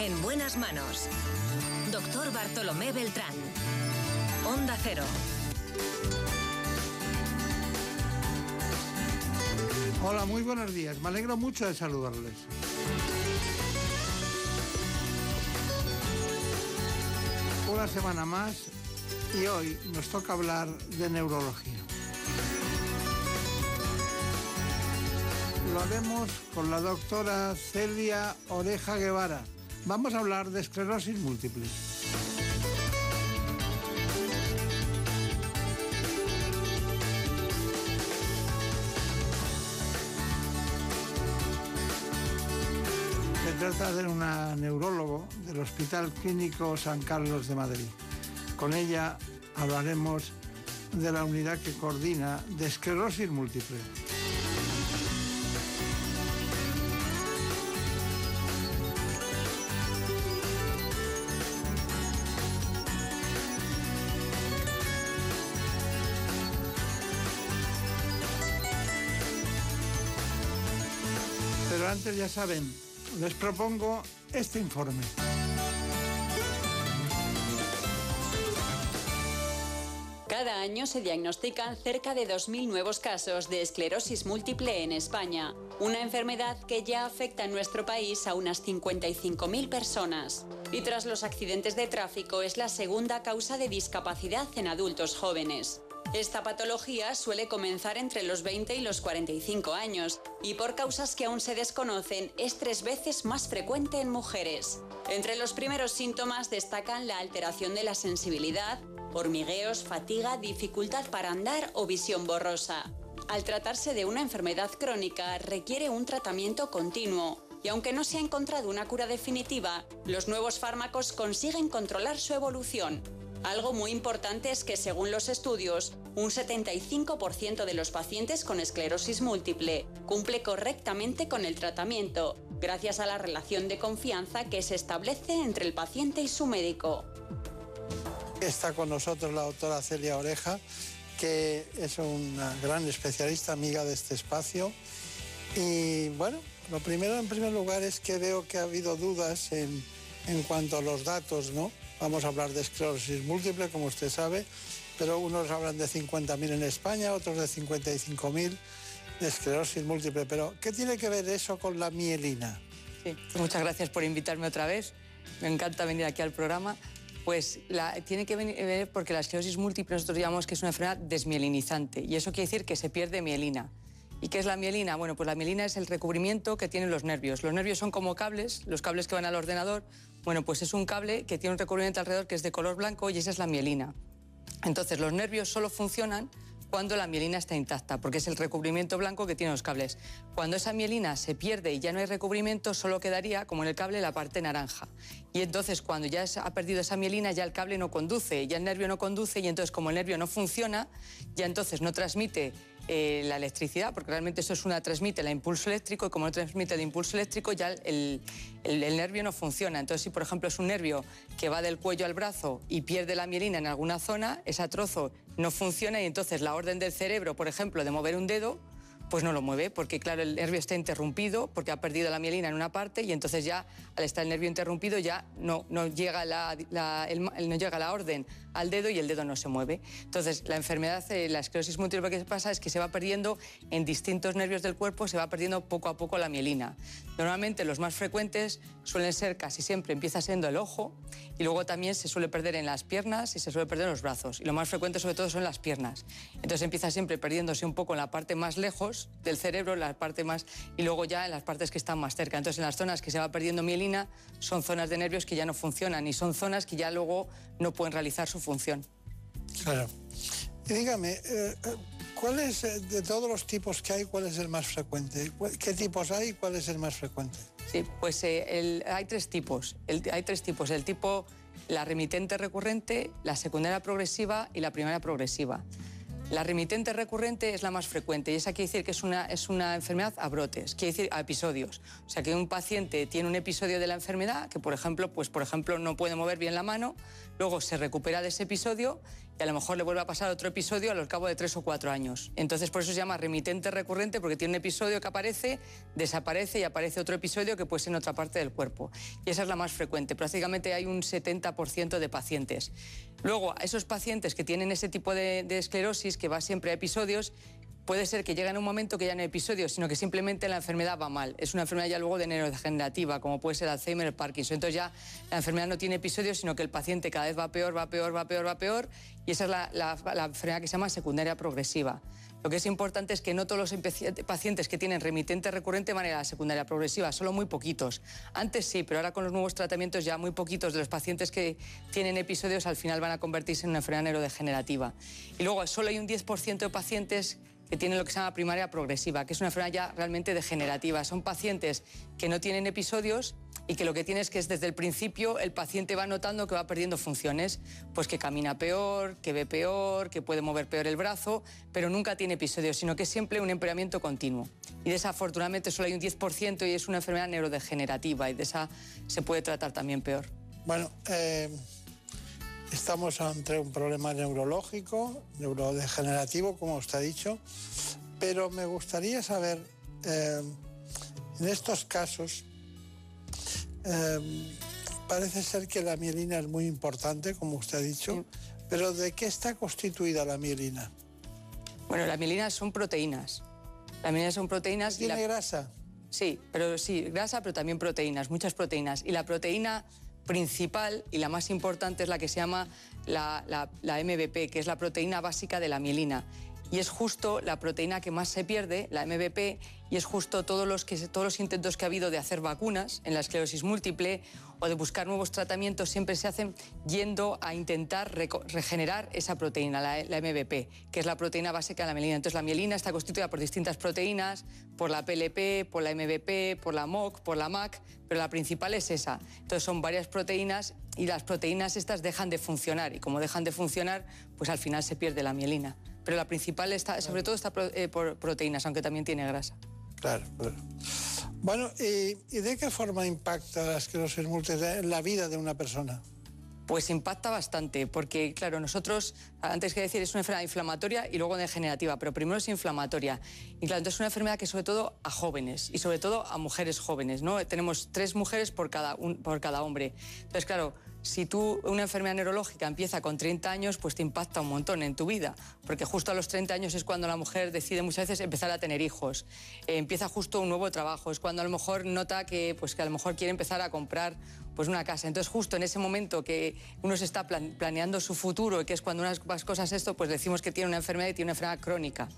En buenas manos. Doctor Bartolomé Beltrán. Onda Cero. Hola, muy buenos días. Me alegro mucho de saludarles. Una semana más y hoy nos toca hablar de neurología. Lo haremos con la doctora Celia Oreja Guevara. Vamos a hablar de esclerosis múltiple. Se trata de una neurólogo del Hospital Clínico San Carlos de Madrid. Con ella hablaremos de la unidad que coordina de esclerosis múltiple. Antes ya saben, les propongo este informe. Cada año se diagnostican cerca de 2.000 nuevos casos de esclerosis múltiple en España, una enfermedad que ya afecta en nuestro país a unas 55.000 personas. Y tras los accidentes de tráfico es la segunda causa de discapacidad en adultos jóvenes. Esta patología suele comenzar entre los 20 y los 45 años y por causas que aún se desconocen es tres veces más frecuente en mujeres. Entre los primeros síntomas destacan la alteración de la sensibilidad, hormigueos, fatiga, dificultad para andar o visión borrosa. Al tratarse de una enfermedad crónica requiere un tratamiento continuo y aunque no se ha encontrado una cura definitiva, los nuevos fármacos consiguen controlar su evolución. Algo muy importante es que según los estudios, un 75% de los pacientes con esclerosis múltiple cumple correctamente con el tratamiento, gracias a la relación de confianza que se establece entre el paciente y su médico. Está con nosotros la doctora Celia Oreja, que es una gran especialista, amiga de este espacio. Y bueno, lo primero en primer lugar es que veo que ha habido dudas en, en cuanto a los datos, ¿no? Vamos a hablar de esclerosis múltiple, como usted sabe, pero unos hablan de 50.000 en España, otros de 55.000 de esclerosis múltiple. Pero, ¿qué tiene que ver eso con la mielina? Sí, muchas gracias por invitarme otra vez. Me encanta venir aquí al programa. Pues la, tiene que ver porque la esclerosis múltiple nosotros llamamos que es una enfermedad desmielinizante y eso quiere decir que se pierde mielina. ¿Y qué es la mielina? Bueno, pues la mielina es el recubrimiento que tienen los nervios. Los nervios son como cables, los cables que van al ordenador. Bueno, pues es un cable que tiene un recubrimiento alrededor que es de color blanco y esa es la mielina. Entonces, los nervios solo funcionan cuando la mielina está intacta, porque es el recubrimiento blanco que tienen los cables. Cuando esa mielina se pierde y ya no hay recubrimiento, solo quedaría, como en el cable, la parte naranja. Y entonces, cuando ya ha perdido esa mielina, ya el cable no conduce, ya el nervio no conduce, y entonces, como el nervio no funciona, ya entonces no transmite eh, la electricidad, porque realmente eso es una transmite el impulso eléctrico y como no transmite el impulso eléctrico ya el, el, nervio no funciona. Entonces si por ejemplo es un nervio que va del cuello al brazo y pierde la mielina en alguna zona, ese trozo no funciona y entonces la orden del cerebro, por ejemplo, de mover un dedo, pues no lo mueve, porque claro, el nervio está interrumpido, porque ha perdido la mielina en una parte y entonces ya al estar el nervio interrumpido ya no, no, llega, la, no llega la orden al dedo y el dedo no se mueve. Entonces la enfermedad, eh, la esclerosis múltiple, lo que pasa es que se va perdiendo en distintos nervios del cuerpo, se va perdiendo poco a poco la mielina. Normalmente los más frecuentes suelen ser casi siempre, empieza siendo el ojo y luego también se suele perder en las piernas y se suele perder en los brazos. Y lo más frecuente sobre todo son las piernas. Entonces empieza siempre perdiéndose un poco en la parte más lejos del cerebro, la parte más y luego ya en las partes que están más cerca. Entonces en las zonas que se va perdiendo mielina son zonas de nervios que ya no funcionan y son zonas que ya luego no pueden realizar su función. Claro. Y dígame, eh, eh, ¿cuál es eh, de todos los tipos que hay, cuál es el más frecuente? ¿Qué tipos hay y cuál es el más frecuente? Sí, pues hay tres tipos. hay tres tipos. El tipo, la remitente recurrente, la secundaria progresiva y la primaria progresiva. La remitente recurrente es la más frecuente y esa quiere decir que es una, es una enfermedad a brotes, quiere decir a episodios. O sea, que un paciente tiene un episodio de la enfermedad que, por ejemplo, pues, por ejemplo, no puede mover bien la mano, luego se recupera de ese episodio y a lo mejor le vuelve a pasar otro episodio al cabo de tres o cuatro años. Entonces por eso se llama remitente recurrente porque tiene un episodio que aparece, desaparece y aparece otro episodio que puede en otra parte del cuerpo. Y esa es la más frecuente. Prácticamente hay un 70% de pacientes. Luego, a esos pacientes que tienen ese tipo de esclerosis, que va siempre a episodios, puede ser que llegue en un momento que ya no hay episodios, sino que simplemente la enfermedad va mal. Es una enfermedad ya luego de neurodegenerativa, como puede ser Alzheimer, Parkinson. Entonces ya la enfermedad no tiene episodios, sino que el paciente cada vez va peor, va peor, va peor, va peor, y esa es la, enfermedad que se llama secundaria progresiva. Lo que es importante es que no todos los pacientes que tienen remitente recurrente van a la secundaria progresiva, solo muy poquitos. Antes sí, pero ahora con los nuevos tratamientos ya muy poquitos de los pacientes que tienen episodios al final van a convertirse en una enfermedad neurodegenerativa. Y luego solo hay un 10% de pacientes que tienen lo que se llama primaria progresiva, que es una enfermedad ya realmente degenerativa. Son pacientes que no tienen episodios y que lo que tiene es que es desde el principio el paciente va notando que va perdiendo funciones, pues que camina peor, que ve peor, que puede mover peor el brazo, pero nunca tiene episodios, sino que es siempre un empeoramiento continuo. Y desafortunadamente solo hay un 10% y es una enfermedad neurodegenerativa y de esa se puede tratar también peor. Bueno, eh, Estamos ante un problema neurológico, neurodegenerativo, como usted ha dicho, pero me gustaría saber, eh, en estos casos, eh, parece ser que la mielina es muy importante, como usted ha dicho, pero ¿de qué está constituida la mielina? Bueno, la mielina son proteínas. La mielina son proteínas. ¿Tiene grasa? Sí, pero sí, grasa, pero también proteínas, muchas proteínas. Y la proteína principal y la más importante es la que se llama la, la, MBP, que es la proteína básica de la mielina y es justo la proteína que más se pierde, la MBP, y es justo todos los, que, todos los intentos que ha habido de hacer vacunas en la esclerosis múltiple o de buscar nuevos tratamientos siempre se hacen yendo a intentar regenerar esa proteína, la, la, MBP, que es la proteína básica de la mielina. Entonces la mielina está constituida por distintas proteínas, por la PLP, por la MBP, por la MOC, por la MAC, pero la principal es esa. Entonces son varias proteínas y las proteínas estas dejan de funcionar y como dejan de funcionar, pues al final se pierde la mielina pero la principal está, sobre todo está eh, por proteínas, aunque también tiene grasa. Claro, claro. Bueno, ¿y, de qué forma impacta la esclerosis múltiple en la vida de una persona? Pues impacta bastante, porque claro, nosotros, antes que decir, es una enfermedad inflamatoria y luego degenerativa, pero primero es inflamatoria. Y claro, entonces es una enfermedad que sobre todo a jóvenes y sobre todo a mujeres jóvenes, ¿no? Tenemos tres mujeres por cada, por cada hombre. Entonces, claro, si tú una enfermedad neurológica empieza con 30 años, pues te impacta un montón en tu vida, porque justo a los 30 años es cuando la mujer decide muchas veces empezar a tener hijos, eh, empieza justo un nuevo trabajo, es cuando a lo mejor nota que, pues, que a lo mejor quiere empezar a comprar pues una casa. Entonces, justo en ese momento que uno se está planeando su futuro, que es cuando unas cosas esto, pues decimos que tiene una enfermedad y tiene una enfermedad crónica.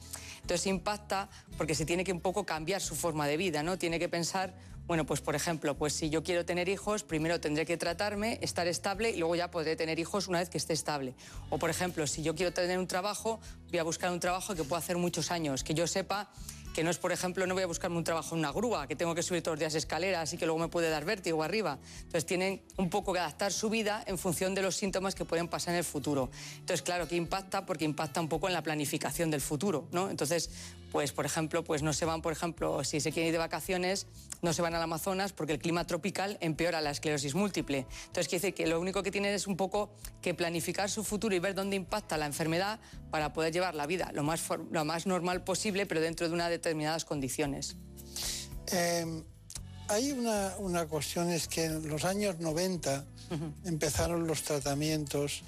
Entonces impacta porque se tiene que un poco cambiar su forma de vida, ¿no? Tiene que pensar bueno, pues por ejemplo, pues si yo quiero tener hijos, primero tendré que tratarme, estar estable y luego ya podré tener hijos una vez que esté estable. O por ejemplo, si yo quiero tener un trabajo, voy a buscar un trabajo que pueda hacer muchos años, que yo sepa que no es, por ejemplo, no voy a buscarme un trabajo en una grúa, que tengo que subir todos los días escaleras y que luego me puede dar vértigo arriba. Entonces tienen un poco que adaptar su vida en función de los síntomas que pueden pasar en el futuro. Entonces, claro que impacta porque impacta un poco en la planificación del futuro, ¿no? Entonces, pues por ejemplo, pues no se van, por ejemplo, si se quieren ir de vacaciones, no se van al Amazonas porque el clima tropical empeora la esclerosis múltiple. Entonces quiere decir que lo único que tienen es un poco que planificar su futuro y ver dónde impacta la enfermedad para poder llevar la vida lo más, lo más normal posible, pero dentro de unas determinadas condiciones. Em, hay una, una, cuestión, es que en los años 90 empezaron los tratamientos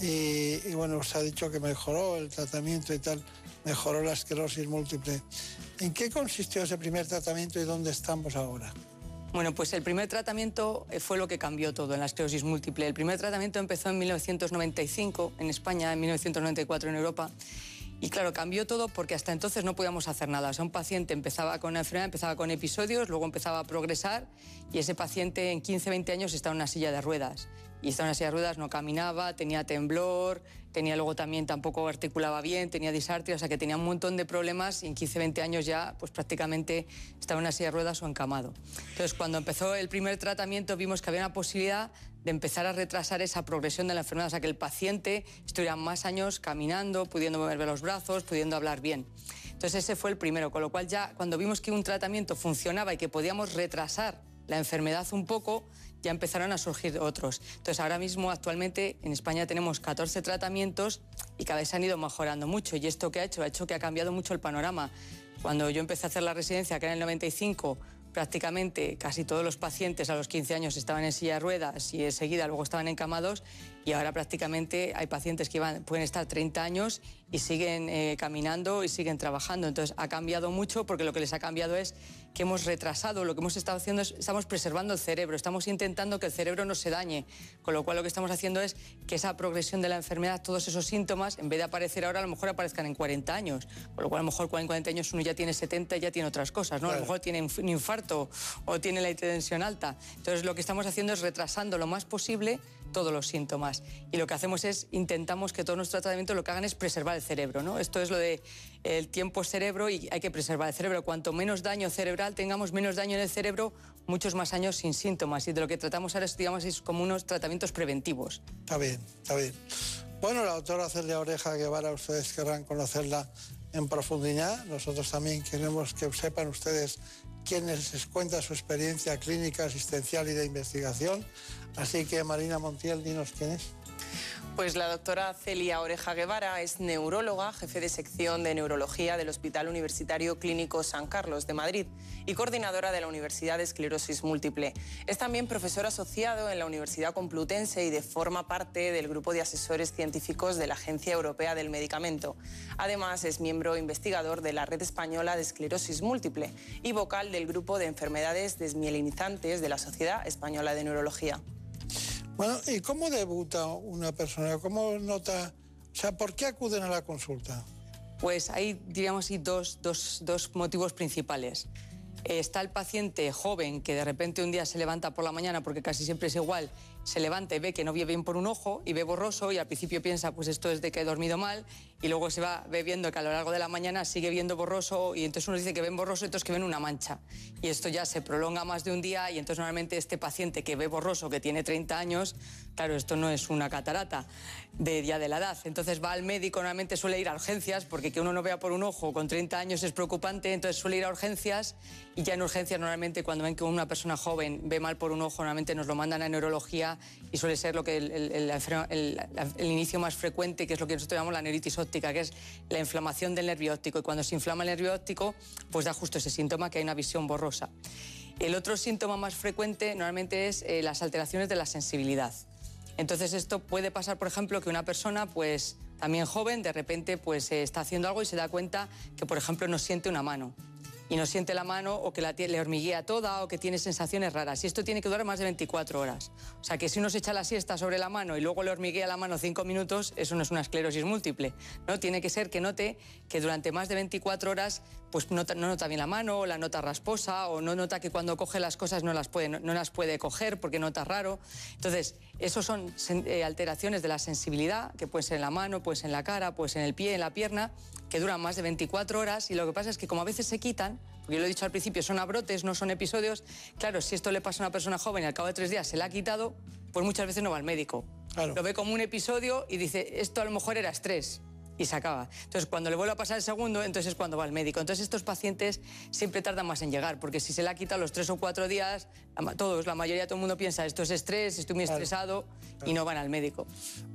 y, y, bueno, se ha dicho que mejoró el tratamiento y tal mejoró la esclerosis múltiple. ¿En qué consistió ese primer tratamiento y dónde estamos ahora? Bueno, pues el primer tratamiento eh, fue lo que cambió todo en la esclerosis múltiple. El primer tratamiento empezó en 1995 en España, en 1994 en Europa. Y claro, cambió todo porque hasta entonces no podíamos hacer nada. O sea, un paciente empezaba con una enfermedad, empezaba con episodios, luego empezaba a progresar y ese paciente en 15, 20 años estaba en una silla de ruedas. Y estaba en una silla de ruedas, no caminaba, tenía temblor, tenía luego también tampoco articulaba bien, tenía disartria, o sea que tenía un montón de problemas y en 15, 20 años ya pues prácticamente estaba en una silla de ruedas o encamado. Entonces cuando empezó el primer tratamiento vimos que había una posibilidad de empezar a retrasar esa progresión de la enfermedad, o sea que el paciente estuviera más años caminando, pudiendo mover los brazos, pudiendo hablar bien. Entonces ese fue el primero, con lo cual ya cuando vimos que un tratamiento funcionaba y que podíamos retrasar la enfermedad un poco, ya empezaron a surgir otros. Entonces, ahora mismo, actualmente, en España tenemos 14 tratamientos y cada vez se han ido mejorando mucho. ¿Y esto qué ha hecho? Ha hecho que ha cambiado mucho el panorama. Cuando yo empecé a hacer la residencia, que era en el 95, prácticamente casi todos los pacientes a los 15 años estaban en silla de ruedas y enseguida luego estaban encamados y ahora prácticamente hay pacientes que pueden estar 30 años y siguen eh, caminando y siguen trabajando. Entonces ha cambiado mucho porque lo que les ha cambiado es que hemos retrasado, lo que hemos estado haciendo es, estamos preservando el cerebro, estamos intentando que el cerebro no se dañe, con lo cual lo que estamos haciendo es que esa progresión de la enfermedad, todos esos síntomas, en vez de aparecer ahora, a lo mejor aparezcan en 40 años, con lo cual a lo mejor en 40 años uno ya tiene 70 y ya tiene otras cosas, ¿no? A lo mejor tiene un infarto o tiene la hipertensión alta. Entonces lo que estamos haciendo es retrasando lo más posible todos los síntomas. Y lo que hacemos es, intentamos que todos nuestros tratamientos lo que hagan es preservar el cerebro, ¿no? Esto es lo de el tiempo cerebro y hay que preservar el cerebro. Cuanto menos daño cerebral tengamos, menos daño en el cerebro, muchos más años sin síntomas. Y de lo que tratamos ahora es, digamos, es como unos tratamientos preventivos. Está bien, está bien. Bueno, la doctora Celia Oreja Guevara, ustedes querrán conocerla en profundidad. Nosotros también queremos que sepan ustedes quienes les cuenta su experiencia clínica, asistencial y de investigación. Así que Marina Montiel, dinos quién es. Pues la doctora Celia Oreja Guevara es neuróloga, jefe de sección de neurología del Hospital Universitario Clínico San Carlos de Madrid y coordinadora de la Universidad de Esclerosis Múltiple. Es también profesor asociado en la Universidad Complutense y de forma parte del grupo de asesores científicos de la Agencia Europea del Medicamento. Además, es miembro investigador de la Red Española de Esclerosis Múltiple y vocal del grupo de enfermedades desmielinizantes de la Sociedad Española de Neurología. Bueno, ¿y cómo debuta una persona? ¿Cómo nota? O sea, ¿por qué acuden a la consulta? Pues hay, diríamos dos, dos, dos motivos principales. Está el paciente joven que de repente un día se levanta por la mañana, porque casi siempre es igual, se levanta y ve que no ve bien por un ojo y ve borroso y al principio piensa, pues esto es de que he dormido mal y luego se va viendo que a lo largo de la mañana sigue viendo borroso y entonces uno dice que ven borroso y entonces que ven una mancha. Y esto ya se prolonga más de un día y entonces normalmente este paciente que ve borroso, que tiene 30 años, claro, esto no es una catarata de ya de la edad. Entonces va al médico, normalmente suele ir a urgencias, porque que uno no vea por un ojo con 30 años es preocupante, entonces suele ir a urgencias y ya en urgencias normalmente cuando ven que una persona joven ve mal por un ojo, normalmente nos lo mandan a neurología y suele ser lo que el, inicio más frecuente, que es lo que nosotros llamamos la neuritis óptica, que es la inflamación del nervio óptico. Y cuando se inflama el nervio óptico, pues da justo ese síntoma, que hay una visión borrosa. El otro síntoma más frecuente normalmente es eh, las alteraciones de la sensibilidad. Entonces esto puede pasar, por ejemplo, que una persona, pues también joven, de repente pues eh, está haciendo algo y se da cuenta que, por ejemplo, no siente una mano y no siente la mano o que la, le hormiguea toda o que tiene sensaciones raras. Y esto tiene que durar más de 24 horas. O sea que si uno se echa la siesta sobre la mano y luego le hormiguea la mano 5 minutos, eso no es una esclerosis múltiple. ¿no? Tiene que ser que note que durante más de 24 horas pues no nota bien la mano, o la nota rasposa, o no nota que cuando coge las cosas no las puede, no, las puede coger porque nota raro. Entonces, eso son eh, alteraciones de la sensibilidad, que pueden ser en la mano, pues en la cara, pues en el pie, en la pierna, que duran más de 24 horas y lo que pasa es que como a veces se quitan, porque yo lo he dicho al principio, son abrotes, no son episodios, claro, si esto le pasa a una persona joven y al cabo de tres días se la ha quitado, pues muchas veces no va al médico. Lo ve como un episodio y dice, esto a lo mejor era estrés y se acaba. Entonces, cuando le vuelve a pasar el segundo, entonces es cuando va al médico. Entonces, estos pacientes siempre tardan más en llegar, porque si se la quita los tres o cuatro días, todos, la mayoría, todo el mundo piensa, esto es estrés, estoy muy estresado, y no van al médico.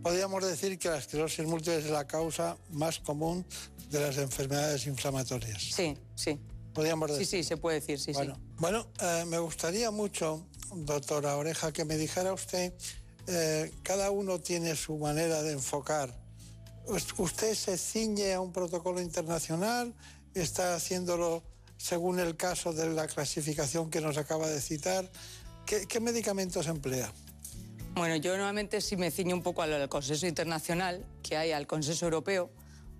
Podríamos decir que la esclerosis múltiple es la causa más común de las enfermedades inflamatorias. Sí, sí. Podríamos decir. Sí, sí, se puede decir, sí, bueno, sí. Bueno, eh, me gustaría mucho, doctora Oreja, que me dijera usted, eh, cada uno tiene su manera de enfocar ¿Usted se ciñe a un protocolo internacional? ¿Está haciéndolo según el caso de la clasificación que nos acaba de citar? ¿Qué, medicamentos emplea? Bueno, yo normalmente sí me ciño un poco al consenso internacional que hay, al consenso europeo,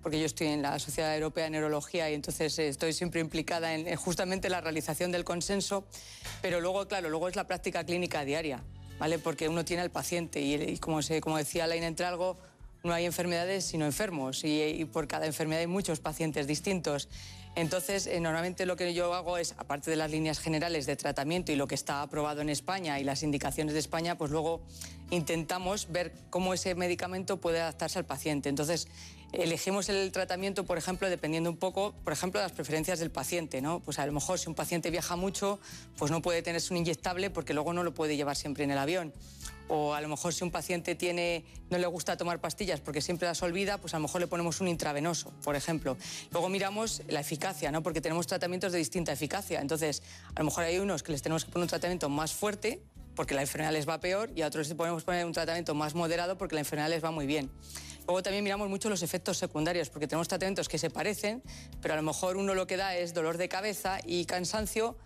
porque yo estoy en la Sociedad Europea de Neurología y entonces eh, estoy siempre implicada en, justamente la realización del consenso, pero luego, claro, luego es la práctica clínica diaria, ¿vale? Porque uno tiene al paciente y, como, se, como decía Laina Entralgo, no hay enfermedades sino enfermos y, por cada enfermedad hay muchos pacientes distintos. Entonces, eh, normalmente lo que yo hago es, aparte de las líneas generales de tratamiento y lo que está aprobado en España y las indicaciones de España, pues luego intentamos ver cómo ese medicamento puede adaptarse al paciente. Entonces, elegimos el tratamiento, por ejemplo, dependiendo un poco, por ejemplo, de las preferencias del paciente, ¿no? Pues a lo mejor si un paciente viaja mucho, pues no puede tenerse un inyectable porque luego no lo puede llevar siempre en el avión. O a lo mejor si un paciente tiene, no le gusta tomar pastillas porque siempre las olvida, pues a lo mejor le ponemos un intravenoso, por ejemplo. Luego miramos la eficacia, ¿no? Porque tenemos tratamientos de distinta eficacia. Entonces, a lo mejor hay unos que les tenemos que poner un tratamiento más fuerte porque la enfermedad les va peor y a otros les podemos poner un tratamiento más moderado porque la enfermedad les va muy bien. Luego también miramos mucho los efectos secundarios, porque tenemos tratamientos que se parecen, pero a lo mejor uno lo que da es dolor de cabeza y cansancio,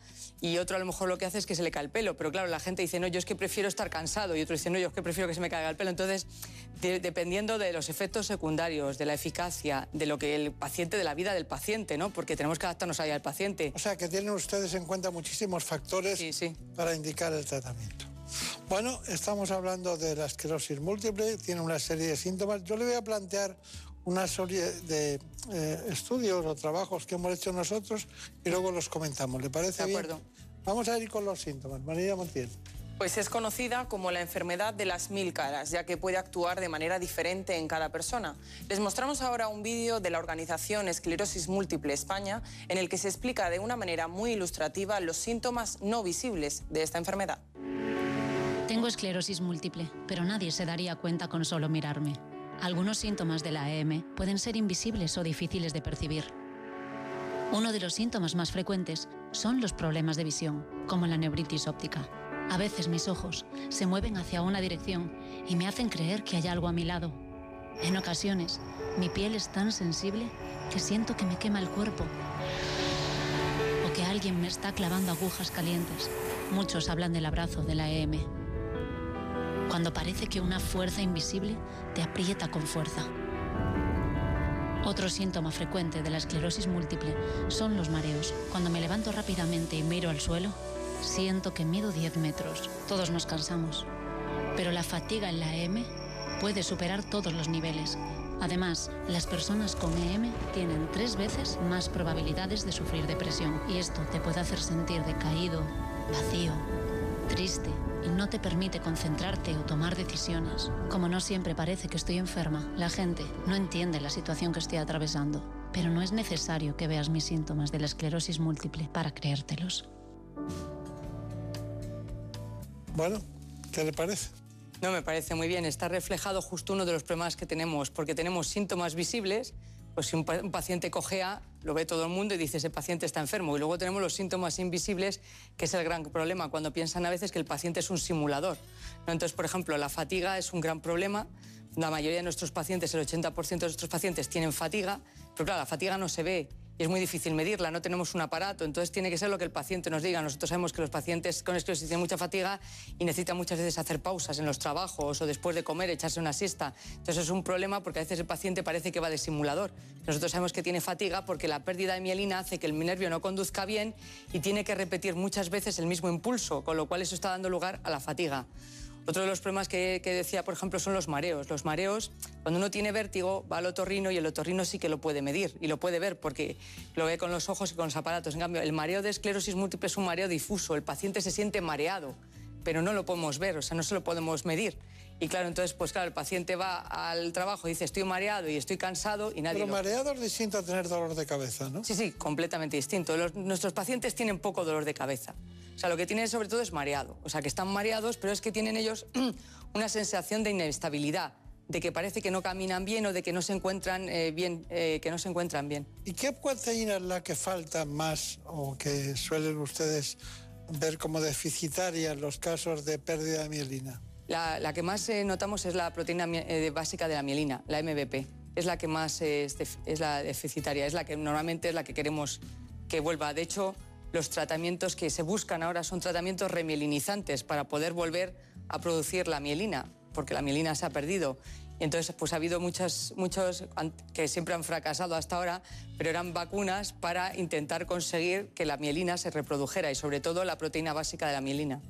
y otro a lo mejor lo que hace es que se le cae el pelo. Pero claro, la gente dice, no, yo es que prefiero estar cansado, y otro dice, no, yo es que prefiero que se me caiga el pelo. Entonces, dependiendo de los efectos secundarios, de la eficacia, de lo que el paciente, de la vida del paciente, ¿no? Porque tenemos que adaptarnos ahí al paciente. O sea, que tienen ustedes en cuenta muchísimos factores para indicar el tratamiento. Bueno, estamos hablando de la esclerosis múltiple, tiene una serie de síntomas. Yo le voy a plantear una serie de eh, estudios o trabajos que hemos hecho nosotros y luego los comentamos. ¿Le parece de acuerdo. Vamos a ir con los síntomas. María Montiel. Pues es conocida como la enfermedad de las mil caras, ya que puede actuar de manera diferente en cada persona. Les mostramos ahora un vídeo de la organización Esclerosis Múltiple España, en el que se explica de una manera muy ilustrativa los síntomas no visibles de esta enfermedad. Tengo esclerosis múltiple, pero nadie se daría cuenta con solo mirarme. Algunos síntomas de la EM pueden ser invisibles o difíciles de percibir. Uno de los síntomas más frecuentes son los problemas de visión, como la neuritis óptica. A veces mis ojos se mueven hacia una dirección y me hacen creer que hay algo a mi lado. En ocasiones, mi piel es tan sensible que siento que me quema el cuerpo o que alguien me está clavando agujas calientes. Muchos hablan del abrazo de la EM cuando parece que una fuerza invisible te aprieta con fuerza. Otro síntoma frecuente de la esclerosis múltiple son los mareos. Cuando me levanto rápidamente y miro al suelo, siento que mido 10 metros. Todos nos cansamos. Pero la fatiga en la EM puede superar todos los niveles. Además, las personas con EM tienen tres veces más probabilidades de sufrir depresión y esto te puede hacer sentir decaído, vacío, triste y no te permite concentrarte o tomar decisiones. Como no siempre parece que estoy enferma, la gente no entiende la situación que estoy atravesando. Pero no es necesario que veas mis síntomas de la esclerosis múltiple para creértelos. Bueno, ¿qué le parece? No, me parece muy bien. Está reflejado justo uno de los problemas que tenemos, porque tenemos síntomas visibles, pues si un, paciente cojea, lo ve todo el mundo y dice ese paciente está enfermo. Y luego tenemos los síntomas invisibles, que es el gran problema, cuando piensan a veces que el paciente es un simulador. Entonces, por ejemplo, la fatiga es un gran problema. La mayoría de nuestros pacientes, el 80% de nuestros pacientes tienen fatiga, pero claro, la fatiga no se ve es muy difícil medirla, no tenemos un aparato, entonces tiene que ser lo que el paciente nos diga. Nosotros sabemos que los pacientes con esclerosis tienen mucha fatiga y necesitan muchas veces hacer pausas en los trabajos o después de comer, echarse una siesta. Entonces es un problema porque a veces el paciente parece que va de simulador. Nosotros sabemos que tiene fatiga porque la pérdida de mielina hace que el nervio no conduzca bien y tiene que repetir muchas veces el mismo impulso, con lo cual eso está dando lugar a la fatiga. Otro de los problemas que, decía, por ejemplo, son los mareos. Los mareos, cuando uno tiene vértigo, va al otorrino y el otorrino sí que lo puede medir y lo puede ver porque lo ve con los ojos y con los aparatos. En cambio, el mareo de esclerosis múltiple es un mareo difuso. El paciente se siente mareado, pero no lo podemos ver, o sea, no se lo podemos medir. Y claro, entonces, pues claro, el paciente va al trabajo y dice, estoy mareado y estoy cansado y nadie... Pero mareado es distinto a tener dolor de cabeza, ¿no? Sí, sí, completamente distinto. nuestros pacientes tienen poco dolor de cabeza. O sea, lo que tienen sobre todo es mareado. O sea, que están mareados, pero es que tienen ellos una sensación de inestabilidad, de que parece que no caminan bien o de que no se encuentran eh, bien, eh, que no se encuentran bien. ¿Y qué proteína es la que falta más o que suelen ustedes ver como deficitaria en los casos de pérdida de mielina? La, que más eh, notamos es la proteína básica de la mielina, la MVP. Es la que más es, es la deficitaria, es la que normalmente es la que queremos que vuelva. De hecho, los tratamientos que se buscan ahora son tratamientos remielinizantes para poder volver a producir la mielina, porque la mielina se ha perdido. Y entonces, pues ha habido muchos, muchos que siempre han fracasado hasta ahora, pero eran vacunas para intentar conseguir que la mielina se reprodujera y sobre todo la proteína básica de la mielina.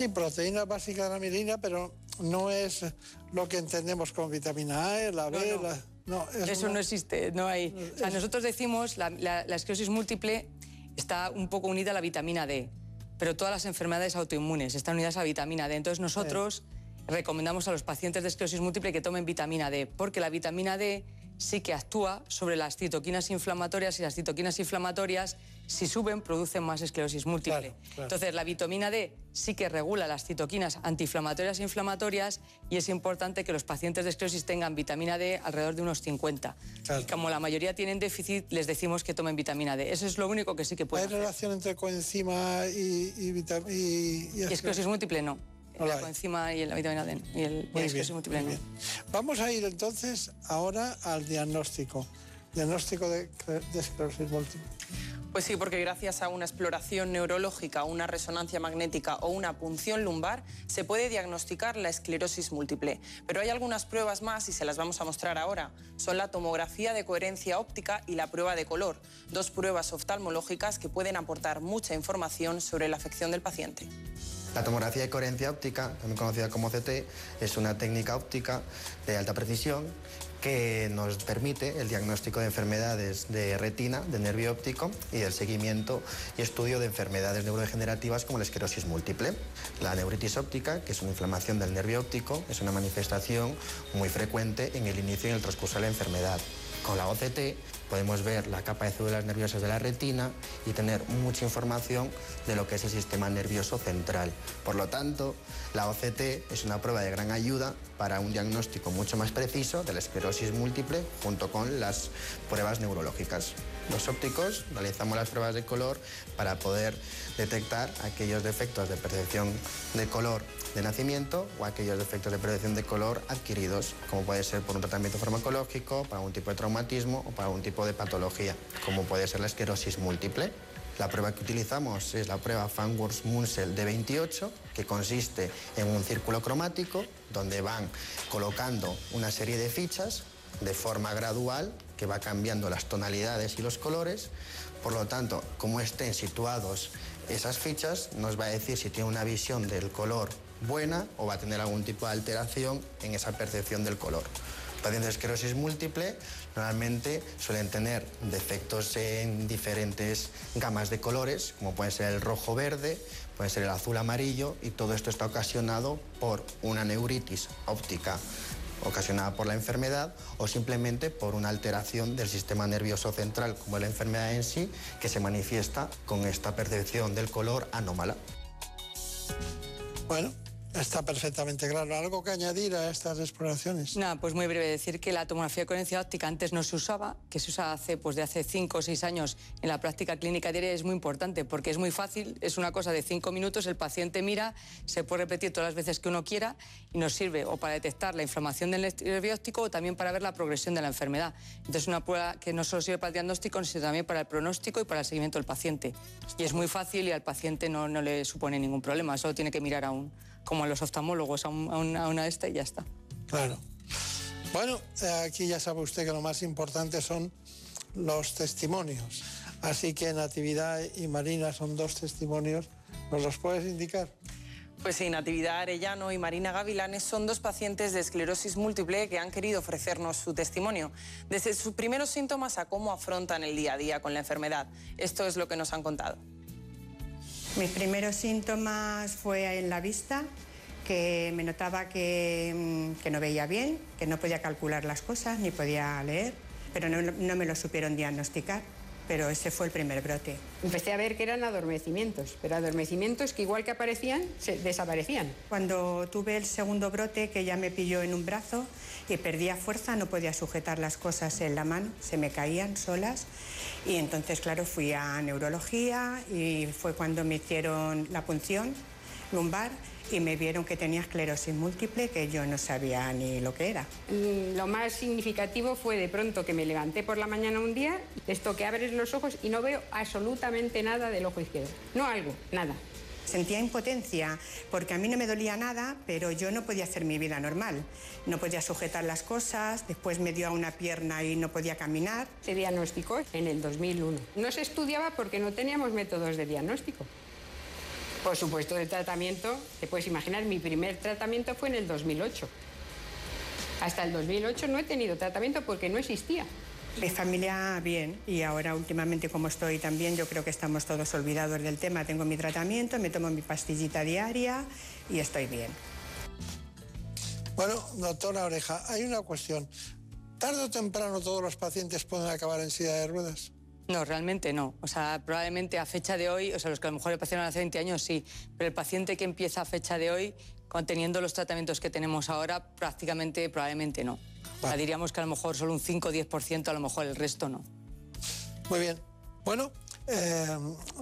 Sí, proteína básica de la mielina, pero no es lo que entendemos como vitamina A, la B, no, Eso no existe, no hay. nosotros decimos la, la, la esclerosis múltiple está un poco unida a la vitamina D, pero todas las enfermedades autoinmunes están unidas a la vitamina D. Entonces nosotros recomendamos a los pacientes de esclerosis múltiple que tomen vitamina D, porque la vitamina D sí que actúa sobre las citoquinas inflamatorias y las citoquinas inflamatorias, si suben, producen más esclerosis múltiple. Entonces, la vitamina D sí que regula las citoquinas antiinflamatorias e inflamatorias y es importante que los pacientes de esclerosis tengan vitamina D alrededor de unos 50. Y como la mayoría tienen déficit, les decimos que tomen vitamina D. Eso es lo único que sí que puede ¿Hay relación entre coenzima y, y, y, y esclerosis múltiple? No la coenzima y la vitamina D y el, muy bien, Vamos a ir entonces ahora al diagnóstico. Diagnóstico de, esclerosis múltiple. Pues sí, porque gracias a una exploración neurológica, una resonancia magnética o una punción lumbar se puede diagnosticar la esclerosis múltiple. Pero hay algunas pruebas más y se las vamos a mostrar ahora. Son la tomografía de coherencia óptica y la prueba de color, dos pruebas oftalmológicas que pueden aportar mucha información sobre la afección del paciente. La tomografía de coherencia óptica, también conocida como CT, es una técnica óptica de alta precisión que nos permite el diagnóstico de enfermedades de retina, de nervio óptico y el seguimiento y estudio de enfermedades neurodegenerativas como la esclerosis múltiple. La neuritis óptica, que es una inflamación del nervio óptico, es una manifestación muy frecuente en el inicio y en el transcurso de la enfermedad. Con la OCT podemos ver la capa de células nerviosas de la retina y tener mucha información de lo que es el sistema nervioso central. Por lo tanto, la OCT es una prueba de gran ayuda para un diagnóstico mucho más preciso de la esclerosis múltiple junto con las pruebas neurológicas. Los ópticos realizamos las pruebas de color para poder detectar aquellos defectos de percepción de color de nacimiento o aquellos defectos de percepción de color adquiridos, como puede ser por un tratamiento farmacológico, para un tipo de traumatismo o para un tipo de patología, como puede ser la esclerosis múltiple. La prueba que utilizamos es la prueba Fanworth Munsell de 28, que consiste en un círculo cromático donde van colocando una serie de fichas de forma gradual que va cambiando las tonalidades y los colores. Por lo tanto, como estén situados esas fichas, nos va a decir si tiene una visión del color buena o va a tener algún tipo de alteración en esa percepción del color. pacientes de esclerosis múltiple normalmente suelen tener defectos en diferentes gamas de colores, como puede ser el rojo verde, puede ser el azul amarillo, y todo esto está ocasionado por una neuritis óptica ocasionada por la enfermedad o simplemente por una alteración del sistema nervioso central, como la enfermedad en sí, que se manifiesta con esta percepción del color anómala. Bueno, Está perfectamente claro. ¿Algo que añadir a estas exploraciones? Nada, pues muy breve decir que la tomografía de coherencia óptica antes no se usaba, que se usa hace, pues de hace 5 o 6 años en la práctica clínica diaria es muy importante porque es muy fácil, es una cosa de 5 minutos, el paciente mira, se puede repetir todas las veces que uno quiera y nos sirve o para detectar la inflamación del nervio óptico o también para ver la progresión de la enfermedad. Entonces es una prueba que no solo sirve para el diagnóstico, sino también para el pronóstico y para el seguimiento del paciente. Y es muy fácil y al paciente no, no le supone ningún problema, solo tiene que mirar a un como a los oftalmólogos, a, una, esta y ya está. Claro. Bueno, aquí ya sabe usted que lo más importante son los testimonios. Así que Natividad y Marina son dos testimonios. ¿Nos los puedes indicar? Pues sí, Natividad Arellano y Marina Gavilanes son dos pacientes de esclerosis múltiple que han querido ofrecernos su testimonio, desde sus primeros síntomas a cómo afrontan el día a día con la enfermedad. Esto es lo que nos han contado. Mis primeros síntomas fue en la vista, que me notaba que, mm, que, no veía bien, que no podía calcular las cosas ni podía leer, pero no, no me lo supieron diagnosticar pero ese fue el primer brote. Empecé a ver que eran adormecimientos, pero adormecimientos que igual que aparecían, se desaparecían. Cuando tuve el segundo brote, que ya me pilló en un brazo y perdía fuerza, no podía sujetar las cosas en la mano, se me caían solas. Y entonces, claro, fui a neurología y fue cuando me hicieron la punción lumbar y me vieron que tenía esclerosis múltiple que yo no sabía ni lo que era. Mm, lo más significativo fue de pronto que me levanté por la mañana un día, esto que abres los ojos y no veo absolutamente nada del ojo izquierdo. No algo, nada. Sentía impotencia porque a mí no me dolía nada, pero yo no podía hacer mi vida normal. No podía sujetar las cosas, después me dio a una pierna y no podía caminar. Se diagnosticó en el 2001. No se estudiaba porque no teníamos métodos de diagnóstico. Por supuesto, el tratamiento, te puedes imaginar, mi primer tratamiento fue en el 2008. Hasta el 2008 no he tenido tratamiento porque no existía. Mi familia bien y ahora últimamente como estoy también yo creo que estamos todos olvidados del tema. Tengo mi tratamiento, me tomo mi pastillita diaria y estoy bien. Bueno, doctora Oreja, hay una cuestión. ¿Tarde o temprano todos los pacientes pueden acabar en silla de ruedas? No, realmente no. O sea, probablemente a fecha de hoy, o sea, los que a lo mejor paciente hace 20 años sí, pero el paciente que empieza a fecha de hoy, conteniendo los tratamientos que tenemos ahora, prácticamente, probablemente no. O sea, diríamos que a lo mejor solo un 5 o 10%, a lo mejor el resto no. Muy bien. Bueno, eh,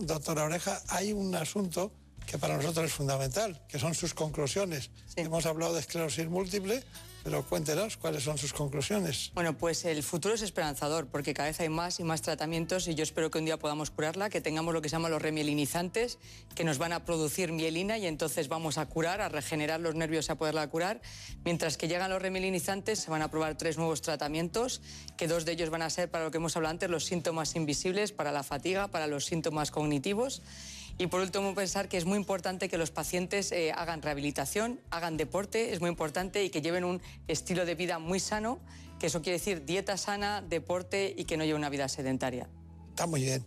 doctora Oreja, hay un asunto que para nosotros es fundamental, que son sus conclusiones. Hemos hablado de esclerosis múltiple, pero cuéntenos cuáles son sus conclusiones. Bueno, pues el futuro es esperanzador porque cada vez hay más y más tratamientos y yo espero que un día podamos curarla, que tengamos lo que se llama los remielinizantes, que nos van a producir mielina y entonces vamos a curar, a regenerar los nervios y a poderla curar. Mientras que llegan los remielinizantes, se van a probar tres nuevos tratamientos, que dos de ellos van a ser para lo que hemos hablado antes, los síntomas invisibles, para la fatiga, para los síntomas cognitivos. Y por último, pensar que es muy importante que los pacientes eh, hagan rehabilitación, hagan deporte, es muy importante, y que lleven un estilo de vida muy sano, que eso quiere decir dieta sana, deporte y que no lleven una vida sedentaria. Está muy bien,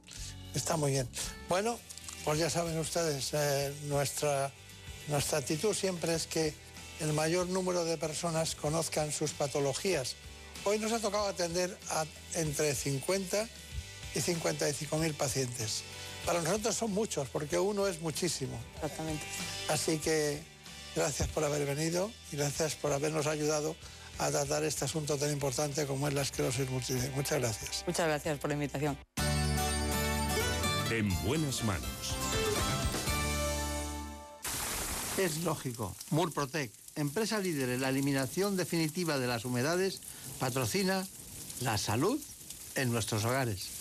está muy bien. Bueno, pues ya saben ustedes, eh, nuestra, nuestra actitud siempre es que el mayor número de personas conozcan sus patologías. Hoy nos ha tocado atender a entre 50 y 55 mil pacientes. Para nosotros son muchos, porque uno es muchísimo. Exactamente. Así que gracias por haber venido y gracias por habernos ayudado a tratar este asunto tan importante como es la esclerosis múltiple. Muchas gracias. Muchas gracias por la invitación. En buenas manos. Es lógico. Murprotec, empresa líder en la eliminación definitiva de las humedades, patrocina la salud en nuestros hogares.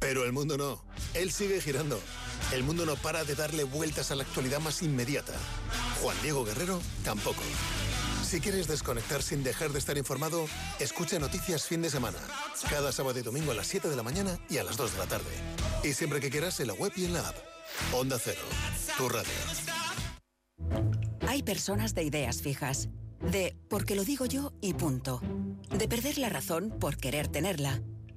Pero el mundo no. Él sigue girando. El mundo no para de darle vueltas a la actualidad más inmediata. Juan Diego Guerrero tampoco. Si quieres desconectar sin dejar de estar informado, escucha Noticias Fin de Semana. Cada sábado y domingo a las 7 de la mañana y a las 2 de la tarde. Y siempre que quieras en la web y en la app. Onda Cero, tu radio. Hay personas de ideas fijas. De porque lo digo yo y punto. De perder la razón por querer tenerla.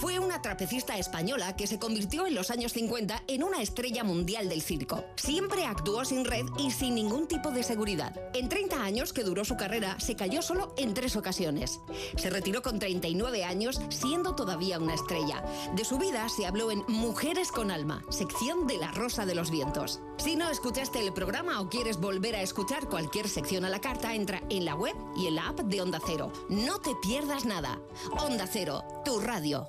Fue una trapecista española que se convirtió en los años 50 en una estrella mundial del circo. Siempre actuó sin red y sin ningún tipo de seguridad. En 30 años que duró su carrera, se cayó solo en tres ocasiones. Se retiró con 39 años, siendo todavía una estrella. De su vida se habló en Mujeres con Alma, sección de La Rosa de los Vientos. Si no escuchaste el programa o quieres volver a escuchar cualquier sección a la carta, entra en la web y en la app de Onda Cero. No te pierdas nada. Onda Cero, tu radio.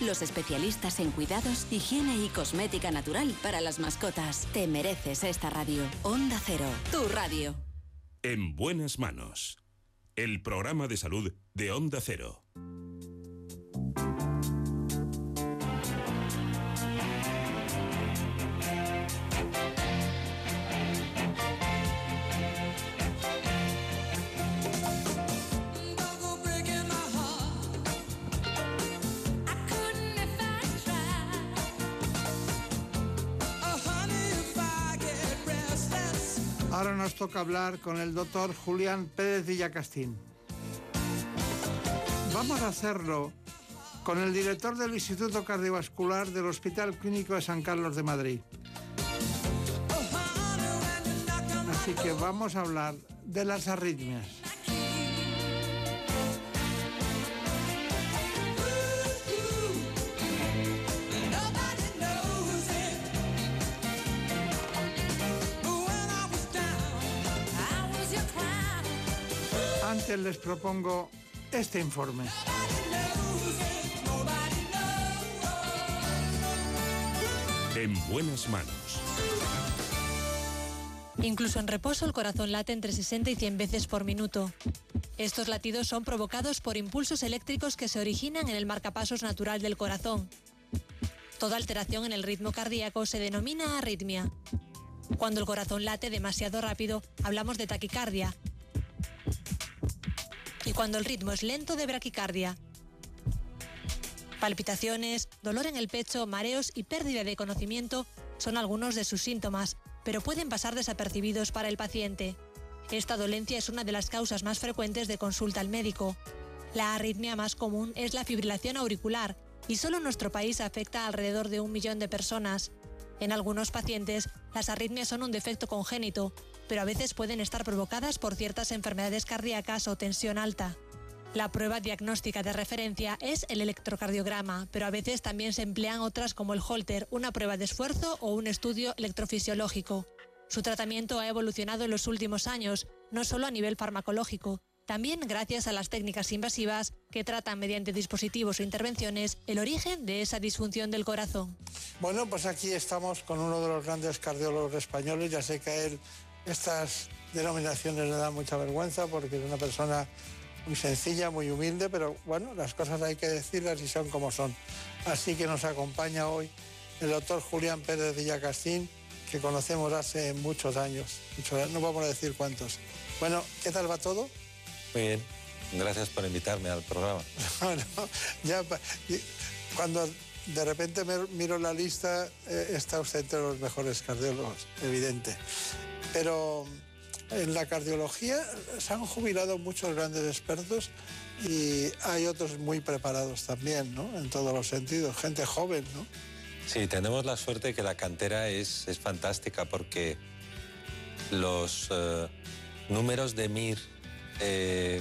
Los especialistas en cuidados, higiene y cosmética natural para las mascotas. Te mereces esta radio. Onda Cero, tu radio. En buenas manos. El programa de salud de Onda Cero. Ahora nos toca hablar con el doctor Julián Pérez Villacastín. Vamos a hacerlo con el director del Instituto Cardiovascular del Hospital Clínico de San Carlos de Madrid. Así que vamos a hablar de las arritmias. Les propongo este informe. En buenas manos. Incluso en reposo el corazón late entre 60 y 100 veces por minuto. Estos latidos son provocados por impulsos eléctricos que se originan en el marcapasos natural del corazón. Toda alteración en el ritmo cardíaco se denomina arritmia. Cuando el corazón late demasiado rápido, hablamos de taquicardia. Y cuando el ritmo es lento, de braquicardia. Palpitaciones, dolor en el pecho, mareos y pérdida de conocimiento son algunos de sus síntomas, pero pueden pasar desapercibidos para el paciente. Esta dolencia es una de las causas más frecuentes de consulta al médico. La arritmia más común es la fibrilación auricular y solo nuestro país afecta a alrededor de un millón de personas. En algunos pacientes, las arritmias son un defecto congénito, pero a veces pueden estar provocadas por ciertas enfermedades cardíacas o tensión alta. La prueba diagnóstica de referencia es el electrocardiograma, pero a veces también se emplean otras como el Holter, una prueba de esfuerzo o un estudio electrofisiológico. Su tratamiento ha evolucionado en los últimos años, no solo a nivel farmacológico, también gracias a las técnicas invasivas que tratan mediante dispositivos o intervenciones el origen de esa disfunción del corazón. Bueno, pues aquí estamos con uno de los grandes cardiólogos españoles. Ya sé que él estas denominaciones le dan mucha vergüenza porque es una persona muy sencilla, muy humilde, pero bueno, las cosas hay que decirlas y son como son. Así que nos acompaña hoy el doctor Julián Pérez Villacastín, que conocemos hace muchos años, muchos años, no vamos a decir cuántos. Bueno, ¿qué tal va todo? Muy bien, gracias por invitarme al programa. bueno, ya cuando de repente miro la lista, eh, está usted entre los mejores cardiólogos, evidente. Pero en la cardiología se han jubilado muchos grandes expertos y hay otros muy preparados también, ¿no? En todos los sentidos, gente joven, ¿no? Sí, tenemos la suerte que la cantera es, es fantástica porque los eh, números de MIR eh,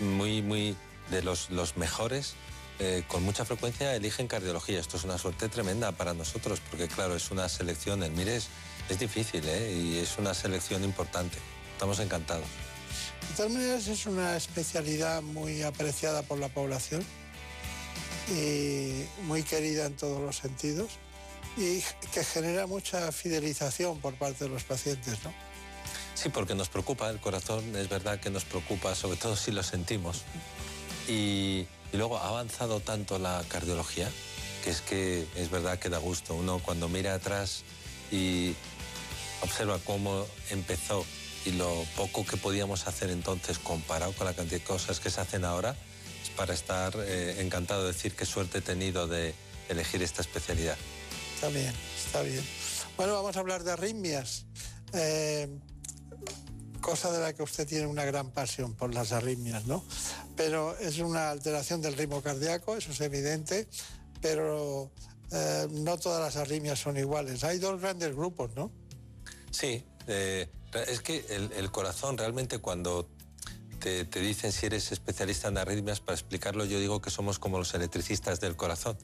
muy, muy de los, los mejores eh, con mucha frecuencia eligen cardiología. Esto es una suerte tremenda para nosotros porque, claro, es una selección. El MIR es, es difícil ¿eh? y es una selección importante. Estamos encantados. De todas maneras, es una especialidad muy apreciada por la población y muy querida en todos los sentidos y que genera mucha fidelización por parte de los pacientes, ¿no? Sí, porque nos preocupa el corazón, es verdad que nos preocupa, sobre todo si lo sentimos. Y, y luego ha avanzado tanto la cardiología que es que es verdad que da gusto. Uno cuando mira atrás y observa cómo empezó y lo poco que podíamos hacer entonces comparado con la cantidad de cosas que se hacen ahora, es para estar eh, encantado de decir qué suerte he tenido de elegir esta especialidad. Está bien, está bien. Bueno, vamos a hablar de arritmias. Eh, cosa de la que usted tiene una gran pasión por las arritmias, ¿no? Pero es una alteración del ritmo cardíaco, eso es evidente, pero eh, no todas las arritmias son iguales. Hay dos grandes grupos, ¿no? Sí, eh, es que el, el corazón realmente cuando te, te dicen si eres especialista en arritmias, para explicarlo yo digo que somos como los electricistas del corazón.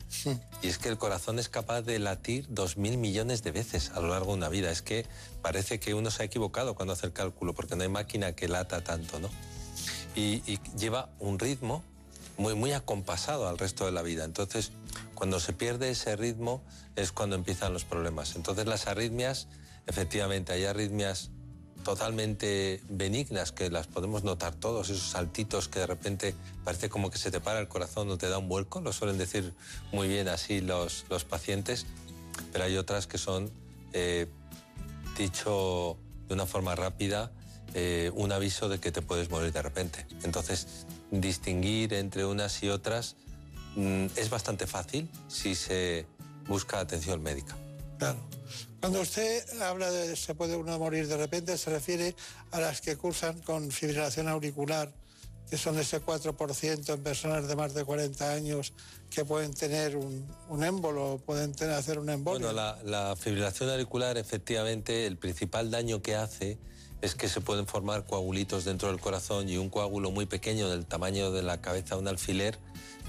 Y es que el corazón es capaz de latir dos mil millones de veces a lo largo de una vida. Es que parece que uno se ha equivocado cuando hace el cálculo, porque no hay máquina que lata tanto, ¿no? Y, y lleva un ritmo muy, muy acompasado al resto de la vida. Entonces, cuando se pierde ese ritmo es cuando empiezan los problemas. Entonces, las arritmias, efectivamente, hay arritmias totalmente benignas que las podemos notar todos, esos saltitos que de repente parece como que se te para el corazón o te da un vuelco, lo suelen decir muy bien así los, los pacientes, pero hay otras que son, eh, dicho de una forma rápida, eh, un aviso de que te puedes morir de repente. Entonces, distinguir entre unas y otras mm, es bastante fácil si se busca atención médica. Claro. Cuando usted habla de se puede uno morir de repente, se refiere a las que cursan con fibrilación auricular, que son ese 4% en personas de más de 40 años que pueden tener un, un émbolo, pueden tener, hacer un embolio. Bueno, la, la fibrilación auricular, efectivamente, el principal daño que hace es que se pueden formar coagulitos dentro del corazón y un coágulo muy pequeño del tamaño de la cabeza de un alfiler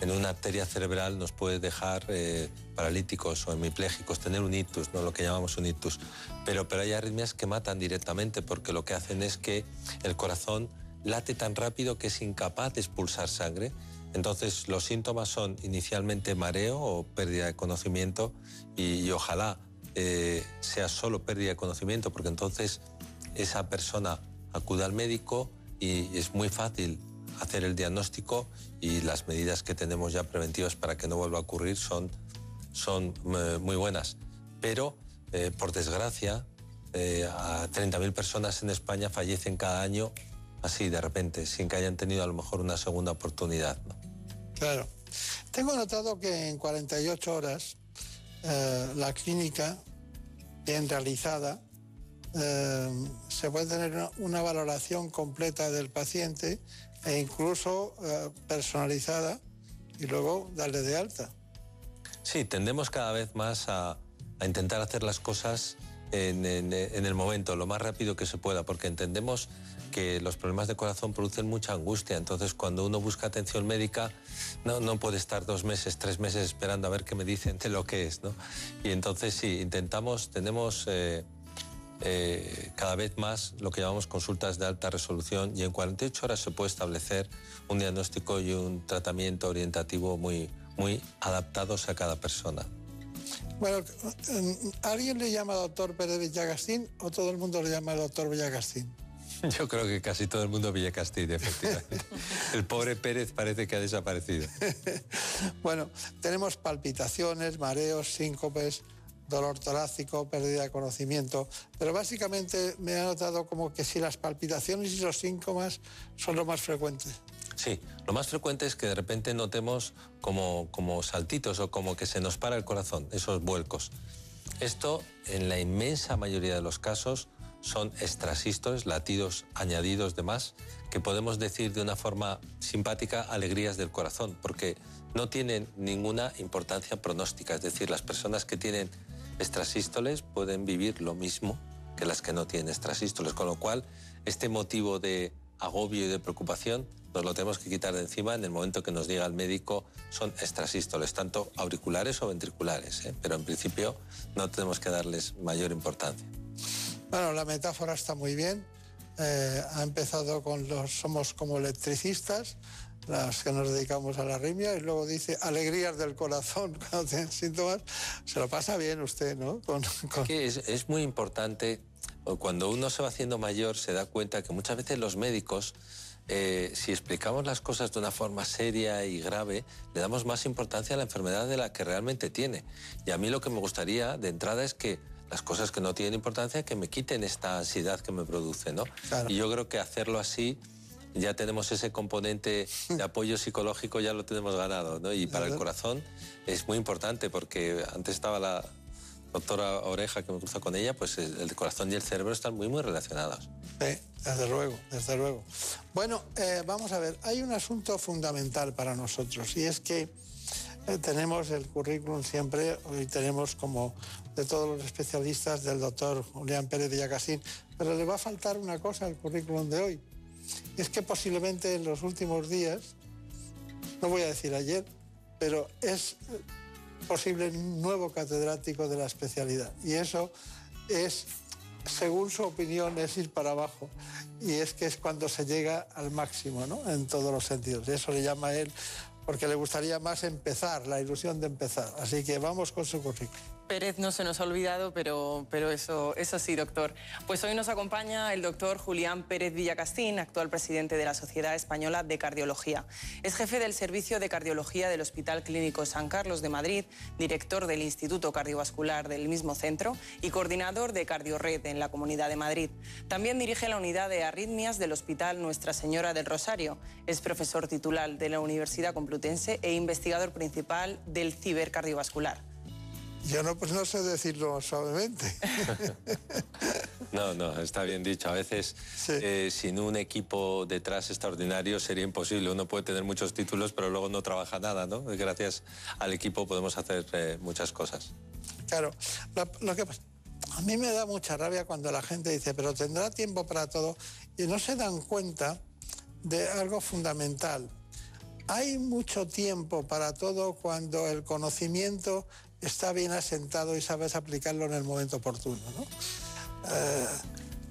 en una arteria cerebral nos puede dejar eh, paralíticos o hemipléjicos, tener un ictus, ¿no? lo que llamamos un ictus. Pero, pero hay arritmias que matan directamente porque lo que hacen es que el corazón late tan rápido que es incapaz de expulsar sangre. Entonces los síntomas son inicialmente mareo o pérdida de conocimiento y, ojalá eh, sea solo pérdida de conocimiento porque entonces esa persona acude al médico y es muy fácil hacer el diagnóstico y las medidas que tenemos ya preventivas para que no vuelva a ocurrir son, son eh, muy buenas. Pero, eh, por desgracia, eh, a 30.000 personas en España fallecen cada año así de repente, sin que hayan tenido a lo mejor una segunda oportunidad. Claro. Tengo notado que en 48 horas eh, la clínica, bien realizada, se puede tener una valoración completa del paciente e incluso eh, personalizada y luego darle de alta. Sí, tendemos cada vez más a, a intentar hacer las cosas en, en- el momento, lo más rápido que se pueda, porque entendemos que los problemas de corazón producen mucha angustia. Entonces, cuando uno busca atención médica, no, no puede estar dos meses, tres meses esperando a ver qué me dicen de lo que es. ¿no? Y entonces, sí, intentamos, tenemos eh, eh, cada vez más lo que llamamos consultas de alta resolución y en 48 horas se puede establecer un diagnóstico y un tratamiento orientativo muy, muy adaptados a cada persona. Bueno, eh, ¿alguien le llama doctor Pérez Villagastín o todo el mundo le llama doctor Villagastín? Yo creo que casi todo el mundo Villa Castilla, efectivamente. El pobre Pérez parece que ha desaparecido. Bueno, tenemos palpitaciones, mareos, síncopes, dolor torácico, pérdida de conocimiento, pero básicamente me ha notado como que si las palpitaciones y los síntomas son lo más frecuentes. Sí, lo más frecuente es que de repente notemos como, como saltitos o como que se nos para el corazón, esos vuelcos. Esto, en la inmensa mayoría de los casos, son extrasístoles, latidos añadidos de más, que podemos decir de una forma simpática alegrías del corazón, porque no tienen ninguna importancia pronóstica. Es decir, las personas que tienen extrasístoles pueden vivir lo mismo que las que no tienen extrasístoles, con lo cual este motivo de agobio y de preocupación nos lo tenemos que quitar de encima en el momento que nos diga el médico son extrasístoles, tanto auriculares o ventriculares, ¿eh? pero en principio no tenemos que darles mayor importancia. Bueno, la metáfora está muy bien. Eh, ha empezado con los somos como electricistas, las que nos dedicamos a la arritmia, y luego dice alegrías del corazón cuando tienen síntomas. Se lo pasa bien usted, ¿no? Con- con- es, es muy importante, cuando uno se va haciendo mayor, se da cuenta que muchas veces los médicos, eh, si explicamos las cosas de una forma seria y grave, le damos más importancia a la enfermedad de la que realmente tiene. Y a mí lo que me gustaría de entrada es que las cosas que no tienen importancia, que me quiten esta ansiedad que me produce, ¿no? Y yo creo que hacerlo así, ya tenemos ese componente de apoyo psicológico, ya lo tenemos ganado, ¿no? Y para el corazón es muy importante porque antes estaba la doctora Oreja, que me cruza con ella, pues el, el corazón y el cerebro están muy, muy relacionados. Sí, desde luego, desde luego. Bueno, eh, vamos a ver, hay un asunto fundamental para nosotros y es que eh, tenemos el currículum siempre, hoy tenemos como de todos los especialistas del doctor Julián Pérez de Yacasín, pero le va a faltar una cosa al currículum de hoy. Es que posiblemente en los últimos días, no voy a decir ayer, pero es posible un nuevo catedrático de la especialidad. Y eso es, según su opinión, es ir para abajo. Y es que es cuando se llega al máximo, ¿no? En todos los sentidos. Eso le llama a él porque le gustaría más empezar, la ilusión de empezar. Así que vamos con su currículum. Pérez no se nos ha olvidado, pero, pero eso, eso sí, doctor. Pues hoy nos acompaña el doctor Julián Pérez Villacastín, actual presidente de la Sociedad Española de Cardiología. Es jefe del Servicio de Cardiología del Hospital Clínico San Carlos de Madrid, director del Instituto Cardiovascular del mismo centro y coordinador de Cardiored en la Comunidad de Madrid. También dirige la unidad de arritmias del Hospital Nuestra Señora del Rosario. Es profesor titular de la Universidad Complutense e investigador principal del cibercardiovascular. Yo no, pues no sé decirlo suavemente. no, no, está bien dicho. A veces eh, sin un equipo detrás extraordinario sería imposible. Uno puede tener muchos títulos, pero luego no trabaja nada, ¿no? Gracias al equipo podemos hacer eh, muchas cosas. Claro, lo, que a mí me da mucha rabia cuando la gente dice, pero tendrá tiempo para todo, y no se dan cuenta de algo fundamental. Hay mucho tiempo para todo cuando el conocimiento está bien asentado y sabes aplicarlo en el momento oportuno. ¿no? Eh,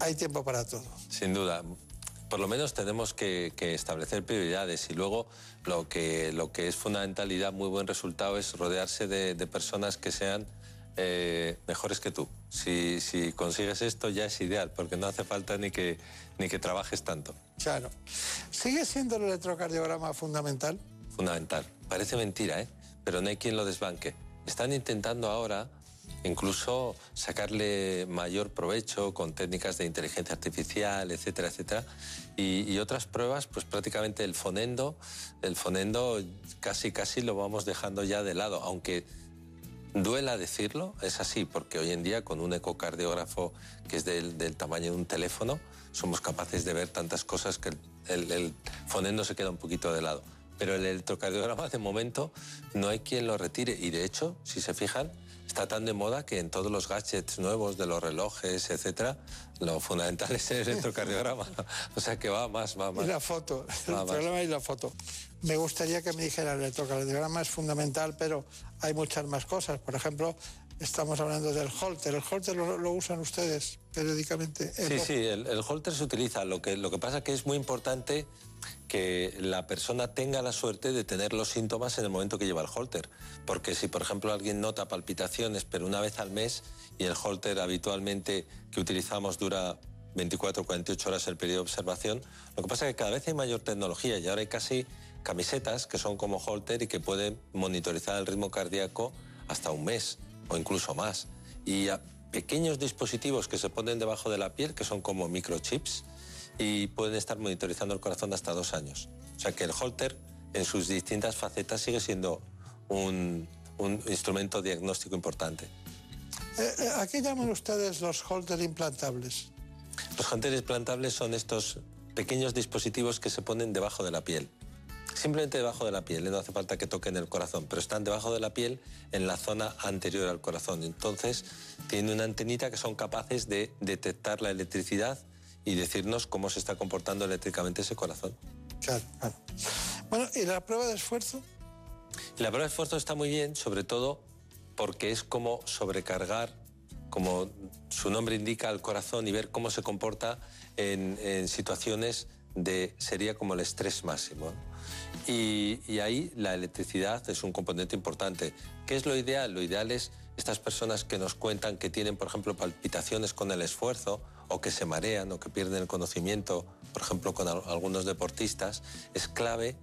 hay tiempo para todo. Sin duda. Por lo menos tenemos que, establecer prioridades y luego lo que, lo que es fundamental y da muy buen resultado es rodearse de, personas que sean eh, mejores que tú. Si, si, consigues esto ya es ideal, porque no hace falta ni que, ni que trabajes tanto. Claro. ¿Sigue siendo el electrocardiograma fundamental? Fundamental. Parece mentira, ¿eh? pero no hay quien lo desbanque. Están intentando ahora incluso sacarle mayor provecho con técnicas de inteligencia artificial, etcétera, etcétera. Y, otras pruebas, pues prácticamente el fonendo, el fonendo casi, casi lo vamos dejando ya de lado, aunque duela decirlo, es así, porque hoy en día con un ecocardiógrafo que es del, tamaño de un teléfono, somos capaces de ver tantas cosas que el, el fonendo se queda un poquito de lado pero el electrocardiograma de momento no hay quien lo retire y de hecho, si se fijan, está tan de moda que en todos los gadgets nuevos de los relojes, etcétera, lo fundamental es el electrocardiograma. o sea que va más, va más. Y la foto, el problema es la foto. Me gustaría que me dijera el electrocardiograma es fundamental, pero hay muchas más cosas. Por ejemplo, estamos hablando del holter. ¿El holter lo, usan ustedes periódicamente? Sí, sí, el, el, holter se utiliza. Lo que, lo que pasa es que es muy importante que la persona tenga la suerte de tener los síntomas en el momento que lleva el holter. Porque si, por ejemplo, alguien nota palpitaciones, pero una vez al mes, y el holter habitualmente que utilizamos dura 24 o 48 horas el periodo de observación, lo que pasa es que cada vez hay mayor tecnología y ahora hay casi camisetas que son como holter y que pueden monitorizar el ritmo cardíaco hasta un mes o incluso más. Y pequeños dispositivos que se ponen debajo de la piel, que son como microchips, y pueden estar monitorizando el corazón hasta dos años. O sea que el Holter en sus distintas facetas sigue siendo un, instrumento diagnóstico importante. Eh, eh, ¿A qué llaman ustedes los Holter implantables? Los Holter implantables son estos pequeños dispositivos que se ponen debajo de la piel. Simplemente debajo de la piel, no hace falta que toquen el corazón, pero están debajo de la piel en la zona anterior al corazón. Entonces, tienen una antenita que son capaces de detectar la electricidad y decirnos cómo se está comportando eléctricamente ese corazón. Claro, Bueno, ¿y la prueba de esfuerzo? La prueba de esfuerzo está muy bien, sobre todo porque es como sobrecargar, como su nombre indica, al corazón y ver cómo se comporta en, situaciones de, sería como el estrés máximo. Y, ahí la electricidad es un componente importante. ¿Qué es lo ideal? Lo ideal es estas personas que nos cuentan que tienen, por ejemplo, palpitaciones con el esfuerzo o que se marean o que pierden el conocimiento, por ejemplo, con algunos deportistas, es clave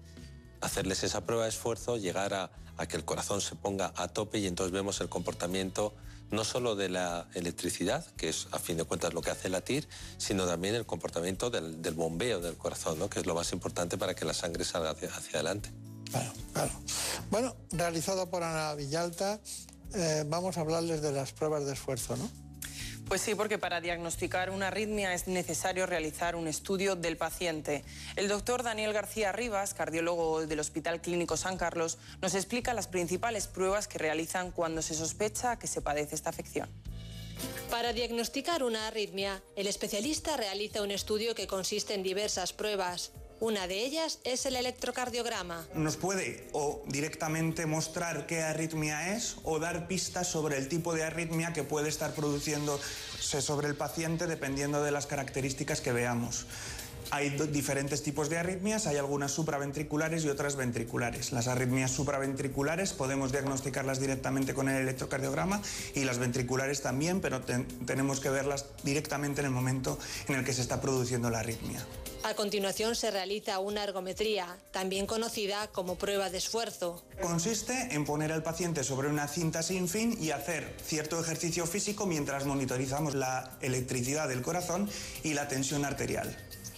hacerles esa prueba de esfuerzo, llegar a, que el corazón se ponga a tope y entonces vemos el comportamiento no solo de la electricidad, que es a fin de cuentas lo que hace latir, sino también el comportamiento del, bombeo del corazón, ¿no? que es lo más importante para que la sangre salga hacia, adelante. Claro, claro. Bueno, realizado por Ana Villalta, eh, vamos a hablarles de las pruebas de esfuerzo, ¿no? Pues sí, porque para diagnosticar una arritmia es necesario realizar un estudio del paciente. El doctor Daniel García Rivas, cardiólogo del Hospital Clínico San Carlos, nos explica las principales pruebas que realizan cuando se sospecha que se padece esta afección. Para diagnosticar una arritmia, el especialista realiza un estudio que consiste en diversas pruebas. Una de ellas es el electrocardiograma. Nos puede o directamente mostrar qué arritmia es o dar pistas sobre el tipo de arritmia que puede estar produciéndose sobre el paciente dependiendo de las características que veamos. Hay diferentes tipos de arritmias, hay algunas supraventriculares y otras ventriculares. Las arritmias supraventriculares podemos diagnosticarlas directamente con el electrocardiograma y las ventriculares también, pero tenemos que verlas directamente en el momento en el que se está produciendo la arritmia. A continuación se realiza una ergometría, también conocida como prueba de esfuerzo. Consiste en poner al paciente sobre una cinta sin fin y hacer cierto ejercicio físico mientras monitorizamos la electricidad del corazón y la tensión arterial.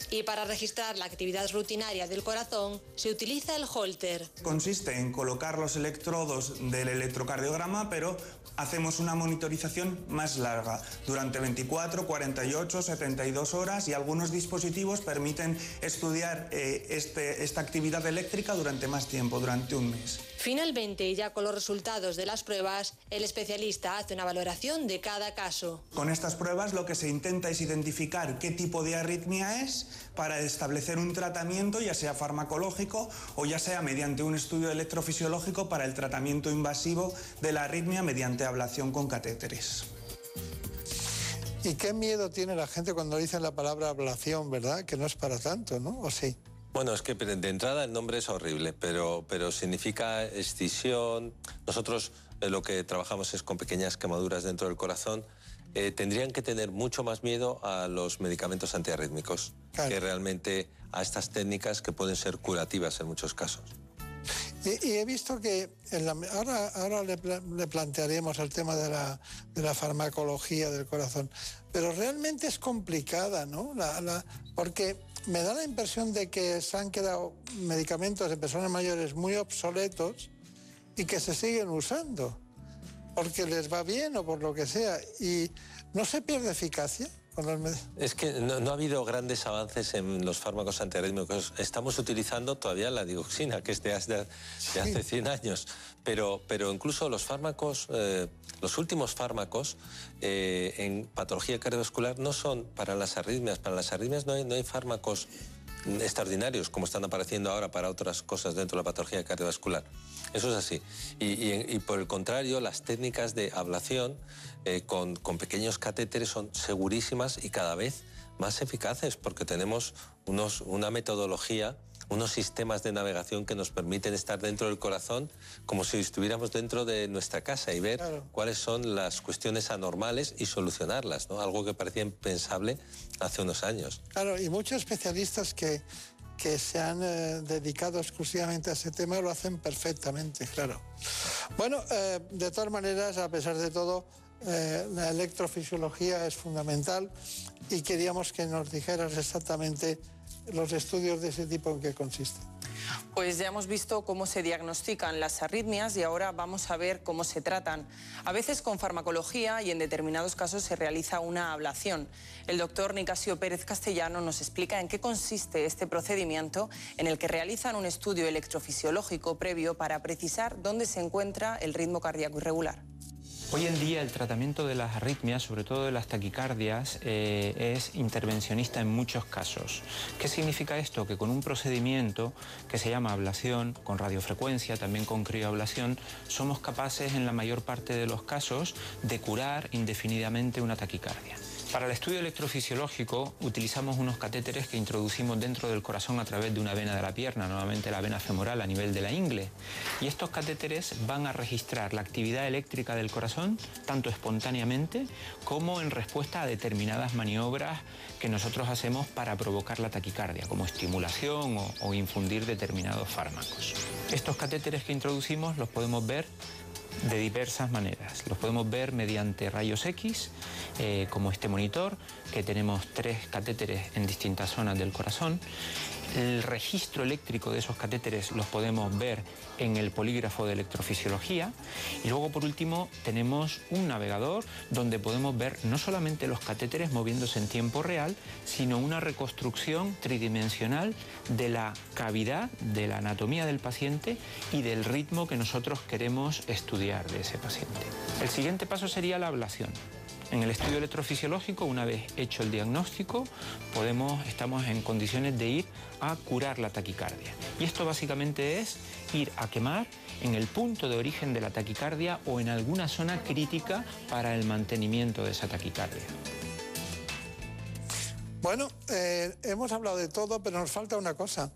Y para registrar la actividad rutinaria del corazón se utiliza el holter. Consiste en colocar los electrodos del electrocardiograma, pero hacemos una monitorización más larga, durante 24, 48, 72 horas y algunos dispositivos permiten estudiar eh, este, esta actividad eléctrica durante más tiempo, durante un mes. Finalmente, ya con los resultados de las pruebas, el especialista hace una valoración de cada caso. Con estas pruebas lo que se intenta es identificar qué tipo de arritmia es para establecer un tratamiento, ya sea farmacológico o ya sea mediante un estudio electrofisiológico para el tratamiento invasivo de la arritmia mediante ablación con catéteres. ¿Y qué miedo tiene la gente cuando dicen la palabra ablación, verdad? Que no es para tanto, ¿no? ¿O sí? Bueno, es que de entrada el nombre es horrible, pero, pero significa escisión. Nosotros eh, lo que trabajamos es con pequeñas quemaduras dentro del corazón. Eh, tendrían que tener mucho más miedo a los medicamentos antiarrítmicos que realmente a estas técnicas que pueden ser curativas en muchos casos. Y, he visto que ahora, ahora le, plantearemos el tema de la, de la, farmacología del corazón, pero realmente es complicada, ¿no? porque me da la impresión de que se han quedado medicamentos en personas mayores muy obsoletos y que se siguen usando, porque les va bien o por lo que sea, y no se pierde eficacia. Es que no, ha habido grandes avances en los fármacos antiarrítmicos. Estamos utilizando todavía la dioxina, que es de, hace 100 años. Pero, pero incluso los fármacos, eh, los últimos fármacos eh, en patología cardiovascular no son para las arritmias. Para las arritmias no hay, no hay fármacos extraordinarios como están apareciendo ahora para otras cosas dentro de la patología cardiovascular. Eso es así. Y, por el contrario, las técnicas de ablación eh, con, con, pequeños catéteres son segurísimas y cada vez más eficaces porque tenemos unos, una metodología unos sistemas de navegación que nos permiten estar dentro del corazón como si estuviéramos dentro de nuestra casa y ver cuáles son las cuestiones anormales y solucionarlas, ¿no? Algo que parecía impensable hace unos años. Claro, y muchos especialistas que, que se han eh, dedicado exclusivamente a ese tema lo hacen perfectamente, claro. Bueno, eh, de todas maneras, a pesar de todo, eh, la electrofisiología es fundamental y queríamos que nos dijeras exactamente los estudios de ese tipo en qué consisten. Pues ya hemos visto cómo se diagnostican las arritmias y ahora vamos a ver cómo se tratan. A veces con farmacología y en determinados casos se realiza una ablación. El doctor Nicasio Pérez Castellano nos explica en qué consiste este procedimiento en el que realizan un estudio electrofisiológico previo para precisar dónde se encuentra el ritmo cardíaco irregular. Hoy en día el tratamiento de las arritmias, sobre todo de las taquicardias, eh, es intervencionista en muchos casos. ¿Qué significa esto? Que con un procedimiento que se llama ablación, con radiofrecuencia, también con crioablación, somos capaces en la mayor parte de los casos de curar indefinidamente una taquicardia. Para el estudio electrofisiológico utilizamos unos catéteres que introducimos dentro del corazón a través de una vena de la pierna, nuevamente la vena femoral a nivel de la ingle. Y estos catéteres van a registrar la actividad eléctrica del corazón tanto espontáneamente como en respuesta a determinadas maniobras que nosotros hacemos para provocar la taquicardia, como estimulación o, o infundir determinados fármacos. Estos catéteres que introducimos los podemos ver de diversas maneras. Los podemos ver mediante rayos X, eh, como este monitor, que tenemos tres catéteres en distintas zonas del corazón, El registro eléctrico de esos catéteres los podemos ver en el polígrafo de electrofisiología. Y luego, por último, tenemos un navegador donde podemos ver no solamente los catéteres moviéndose en tiempo real, sino una reconstrucción tridimensional de la cavidad, de la anatomía del paciente y del ritmo que nosotros queremos estudiar de ese paciente. El siguiente paso sería la ablación. En el estudio electrofisiológico, una vez hecho el diagnóstico, podemos, estamos en condiciones de ir a curar la taquicardia. Y esto básicamente es ir a quemar en el punto de origen de la taquicardia o en alguna zona crítica para el mantenimiento de esa taquicardia. Bueno, eh, hemos hablado de todo, pero nos falta una cosa.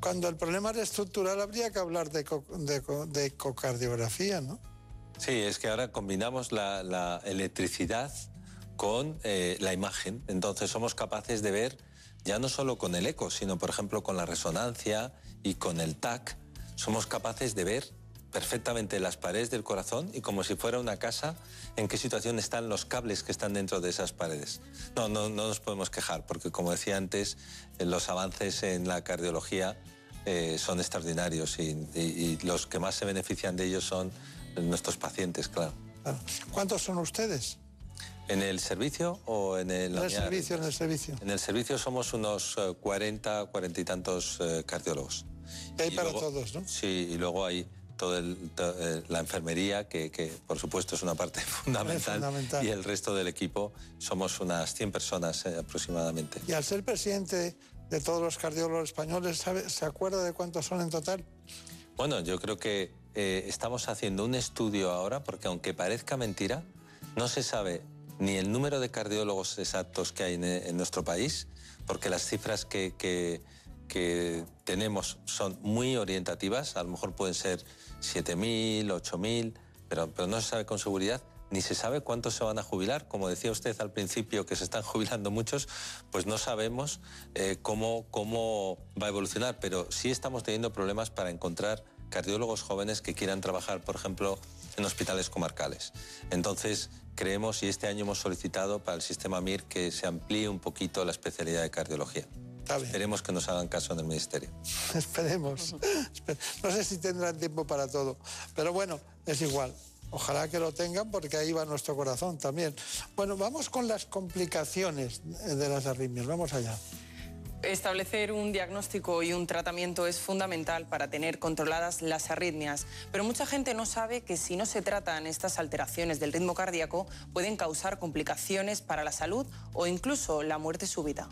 Cuando el problema es estructural habría que hablar de, de ecocardiografía, ¿no? Sí, es que ahora combinamos la, electricidad con eh, la imagen. Entonces somos capaces de ver ya no solo con el eco, sino por ejemplo con la resonancia y con el TAC. Somos capaces de ver perfectamente las paredes del corazón y como si fuera una casa, en qué situación están los cables que están dentro de esas paredes. No, no, no nos podemos quejar, porque como decía antes, eh, los avances en la cardiología eh, son extraordinarios y los que más se benefician de ellos son nuestros pacientes, claro. ¿Cuántos son ustedes? ¿En el servicio o en el...? En el servicio, en el servicio. En el servicio somos unos 40, eh, 40 y tantos eh, cardiólogos. Y hay para todos, ¿no? Sí, y luego hay toda eh, la enfermería, que, por supuesto es una parte fundamental, fundamental, y el resto del equipo somos unas 100 personas aproximadamente. Y al ser presidente de todos los cardiólogos españoles, ¿se acuerda de cuántos son en total? Bueno, yo creo que eh, estamos haciendo un estudio ahora, porque aunque parezca mentira, no se sabe ni el número de cardiólogos exactos que hay en, nuestro país, porque las cifras que, que, tenemos son muy orientativas, a lo mejor pueden ser 7.000, 8.000, pero, pero no se sabe con seguridad ni se sabe cuántos se van a jubilar. Como decía usted al principio, que se están jubilando muchos, pues no sabemos eh, cómo, cómo va a evolucionar, pero sí estamos teniendo problemas para encontrar cardiólogos jóvenes que quieran trabajar, por ejemplo, en hospitales comarcales. Entonces, creemos y este año hemos solicitado para el sistema MIR que se amplíe un poquito la especialidad de cardiología. Esperemos que nos hagan caso en el Ministerio. Esperemos. No sé si tendrán tiempo para todo, pero bueno, es igual. Ojalá que lo tengan porque ahí va nuestro corazón también. Bueno, vamos con las complicaciones de las arritmias. Vamos allá. Establecer un diagnóstico y un tratamiento es fundamental para tener controladas las arritmias, pero mucha gente no sabe que si no se tratan estas alteraciones del ritmo cardíaco pueden causar complicaciones para la salud o incluso la muerte súbita.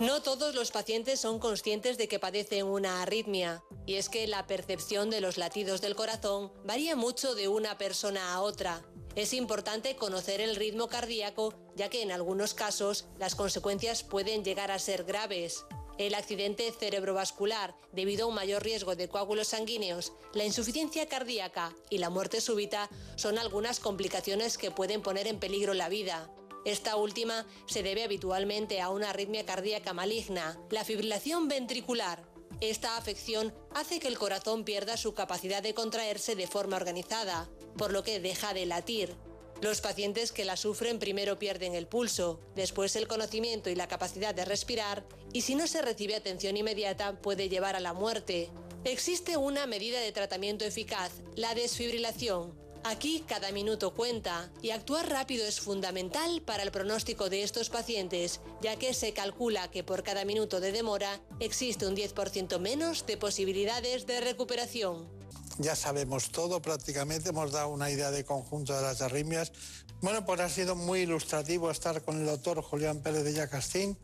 No todos los pacientes son conscientes de que padecen una arritmia, y es que la percepción de los latidos del corazón varía mucho de una persona a otra. Es importante conocer el ritmo cardíaco, ya que en algunos casos las consecuencias pueden llegar a ser graves. El accidente cerebrovascular, debido a un mayor riesgo de coágulos sanguíneos, la insuficiencia cardíaca y la muerte súbita son algunas complicaciones que pueden poner en peligro la vida. Esta última se debe habitualmente a una arritmia cardíaca maligna, la fibrilación ventricular. Esta afección hace que el corazón pierda su capacidad de contraerse de forma organizada, por lo que deja de latir. Los pacientes que la sufren primero pierden el pulso, después el conocimiento y la capacidad de respirar, y si no se recibe atención inmediata puede llevar a la muerte. Existe una medida de tratamiento eficaz, la desfibrilación. Aquí cada minuto cuenta y actuar rápido es fundamental para el pronóstico de estos pacientes, ya que se calcula que por cada minuto de demora existe un 10% menos de posibilidades de recuperación ya sabemos todo prácticamente, hemos dado una idea de conjunto de las arritmias. Bueno, pues ha sido muy ilustrativo estar con el doctor Julián Pérez de Yacastín,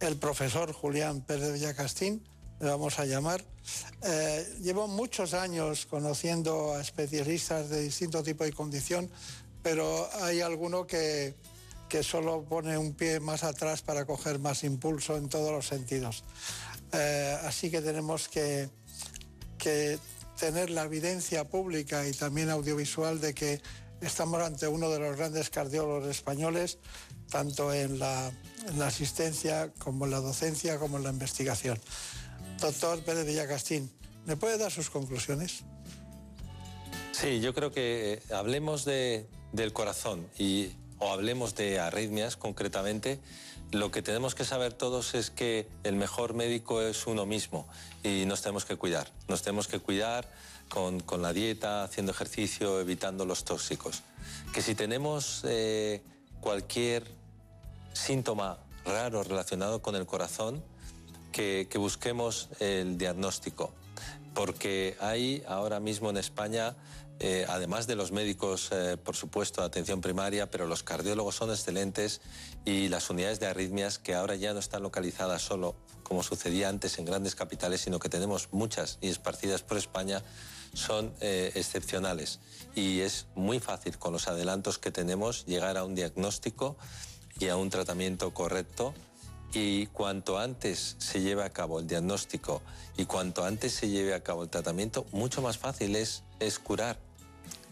el profesor Julián Pérez de Yacastín, le vamos a llamar. Eh, llevo muchos años conociendo a especialistas de distinto tipo y condición, pero hay alguno que, que solo pone un pie más atrás para coger más impulso en todos los sentidos. Eh, así que tenemos que, que tener la evidencia pública y también audiovisual de que estamos ante uno de los grandes cardiólogos españoles, tanto en la, asistencia como en la docencia como en la investigación. Doctor Pérez Villacastín, ¿me puede dar sus conclusiones? Sí, yo creo que hablemos del corazón y o hablemos de arritmias concretamente, lo que tenemos que saber todos es que el mejor médico es uno mismo y nos tenemos que cuidar. Nos tenemos que cuidar con, con la dieta, haciendo ejercicio, evitando los tóxicos. Que si tenemos eh, cualquier síntoma raro relacionado con el corazón, que, que busquemos el diagnóstico. Porque hay ahora mismo en España eh, además de los médicos, eh, por supuesto, de atención primaria, pero los cardiólogos son excelentes y las unidades de arritmias que ahora ya no están localizadas solo, como sucedía antes en grandes capitales, sino que tenemos muchas y esparcidas por España, son eh, excepcionales. Y es muy fácil con los adelantos que tenemos llegar a un diagnóstico y a un tratamiento correcto y cuanto antes se lleve a cabo el diagnóstico y cuanto antes se lleve a cabo el tratamiento, mucho más fácil es, es curar.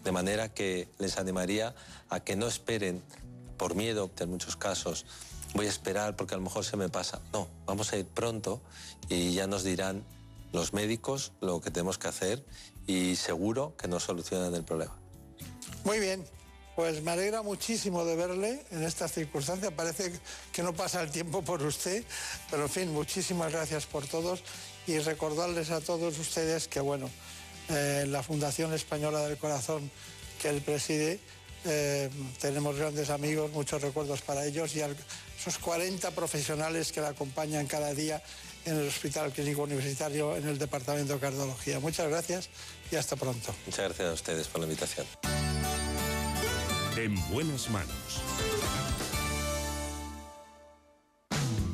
De manera que les animaría a que no esperen por miedo, en muchos casos, voy a esperar porque a lo mejor se me pasa. No, vamos a ir pronto y ya nos dirán los médicos lo que tenemos que hacer y seguro que nos solucionan el problema. Muy bien, pues me alegra muchísimo de verle en estas circunstancias. Parece que no pasa el tiempo por usted, pero en fin, muchísimas gracias por todos y recordarles a todos ustedes que, bueno, eh, la Fundación Española del Corazón que él preside. Eh, tenemos grandes amigos, muchos recuerdos para ellos y a esos 40 profesionales que la acompañan cada día en el Hospital Clínico Universitario en el Departamento de Cardiología. Muchas gracias y hasta pronto. Muchas gracias a ustedes por la invitación. En buenas manos.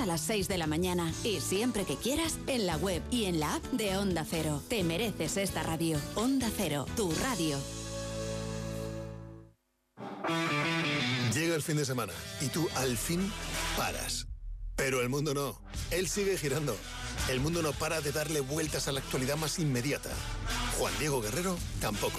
a las 6 de la mañana. Y siempre que quieras, en la web y en la app de Onda Cero. Te mereces esta radio. Onda Cero, tu radio. Llega el fin de semana y tú al fin paras. Pero el mundo no. Él sigue girando. El mundo no para de darle vueltas a la actualidad más inmediata. Juan Diego Guerrero tampoco.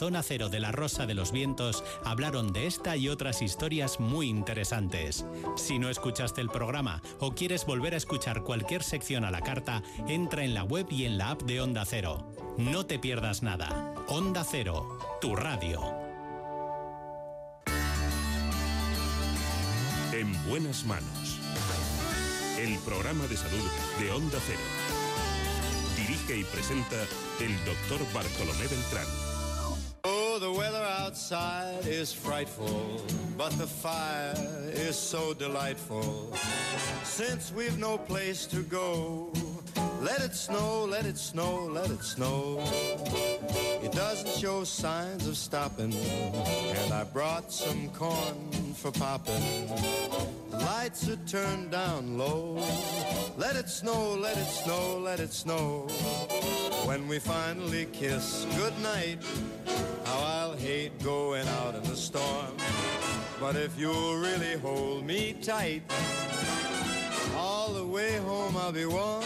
Zona Cero de la Rosa de los Vientos hablaron de esta y otras historias muy interesantes. Si no escuchaste el programa o quieres volver a escuchar cualquier sección a la carta, entra en la web y en la app de Onda Cero. No te pierdas nada. Onda Cero, tu radio. En buenas manos. El programa de salud de Onda Cero. Dirige y presenta el doctor Bartolomé Beltrán. The weather outside is frightful, but the fire is so delightful. Since we've no place to go, let it snow, let it snow, let it snow. It doesn't show signs of stopping, and I brought some corn for popping. The lights are turned down low. Let it snow, let it snow, let it snow. When we finally kiss goodnight, how I'll hate going out in the storm. But if you'll really hold me tight, all the way home I'll be warm.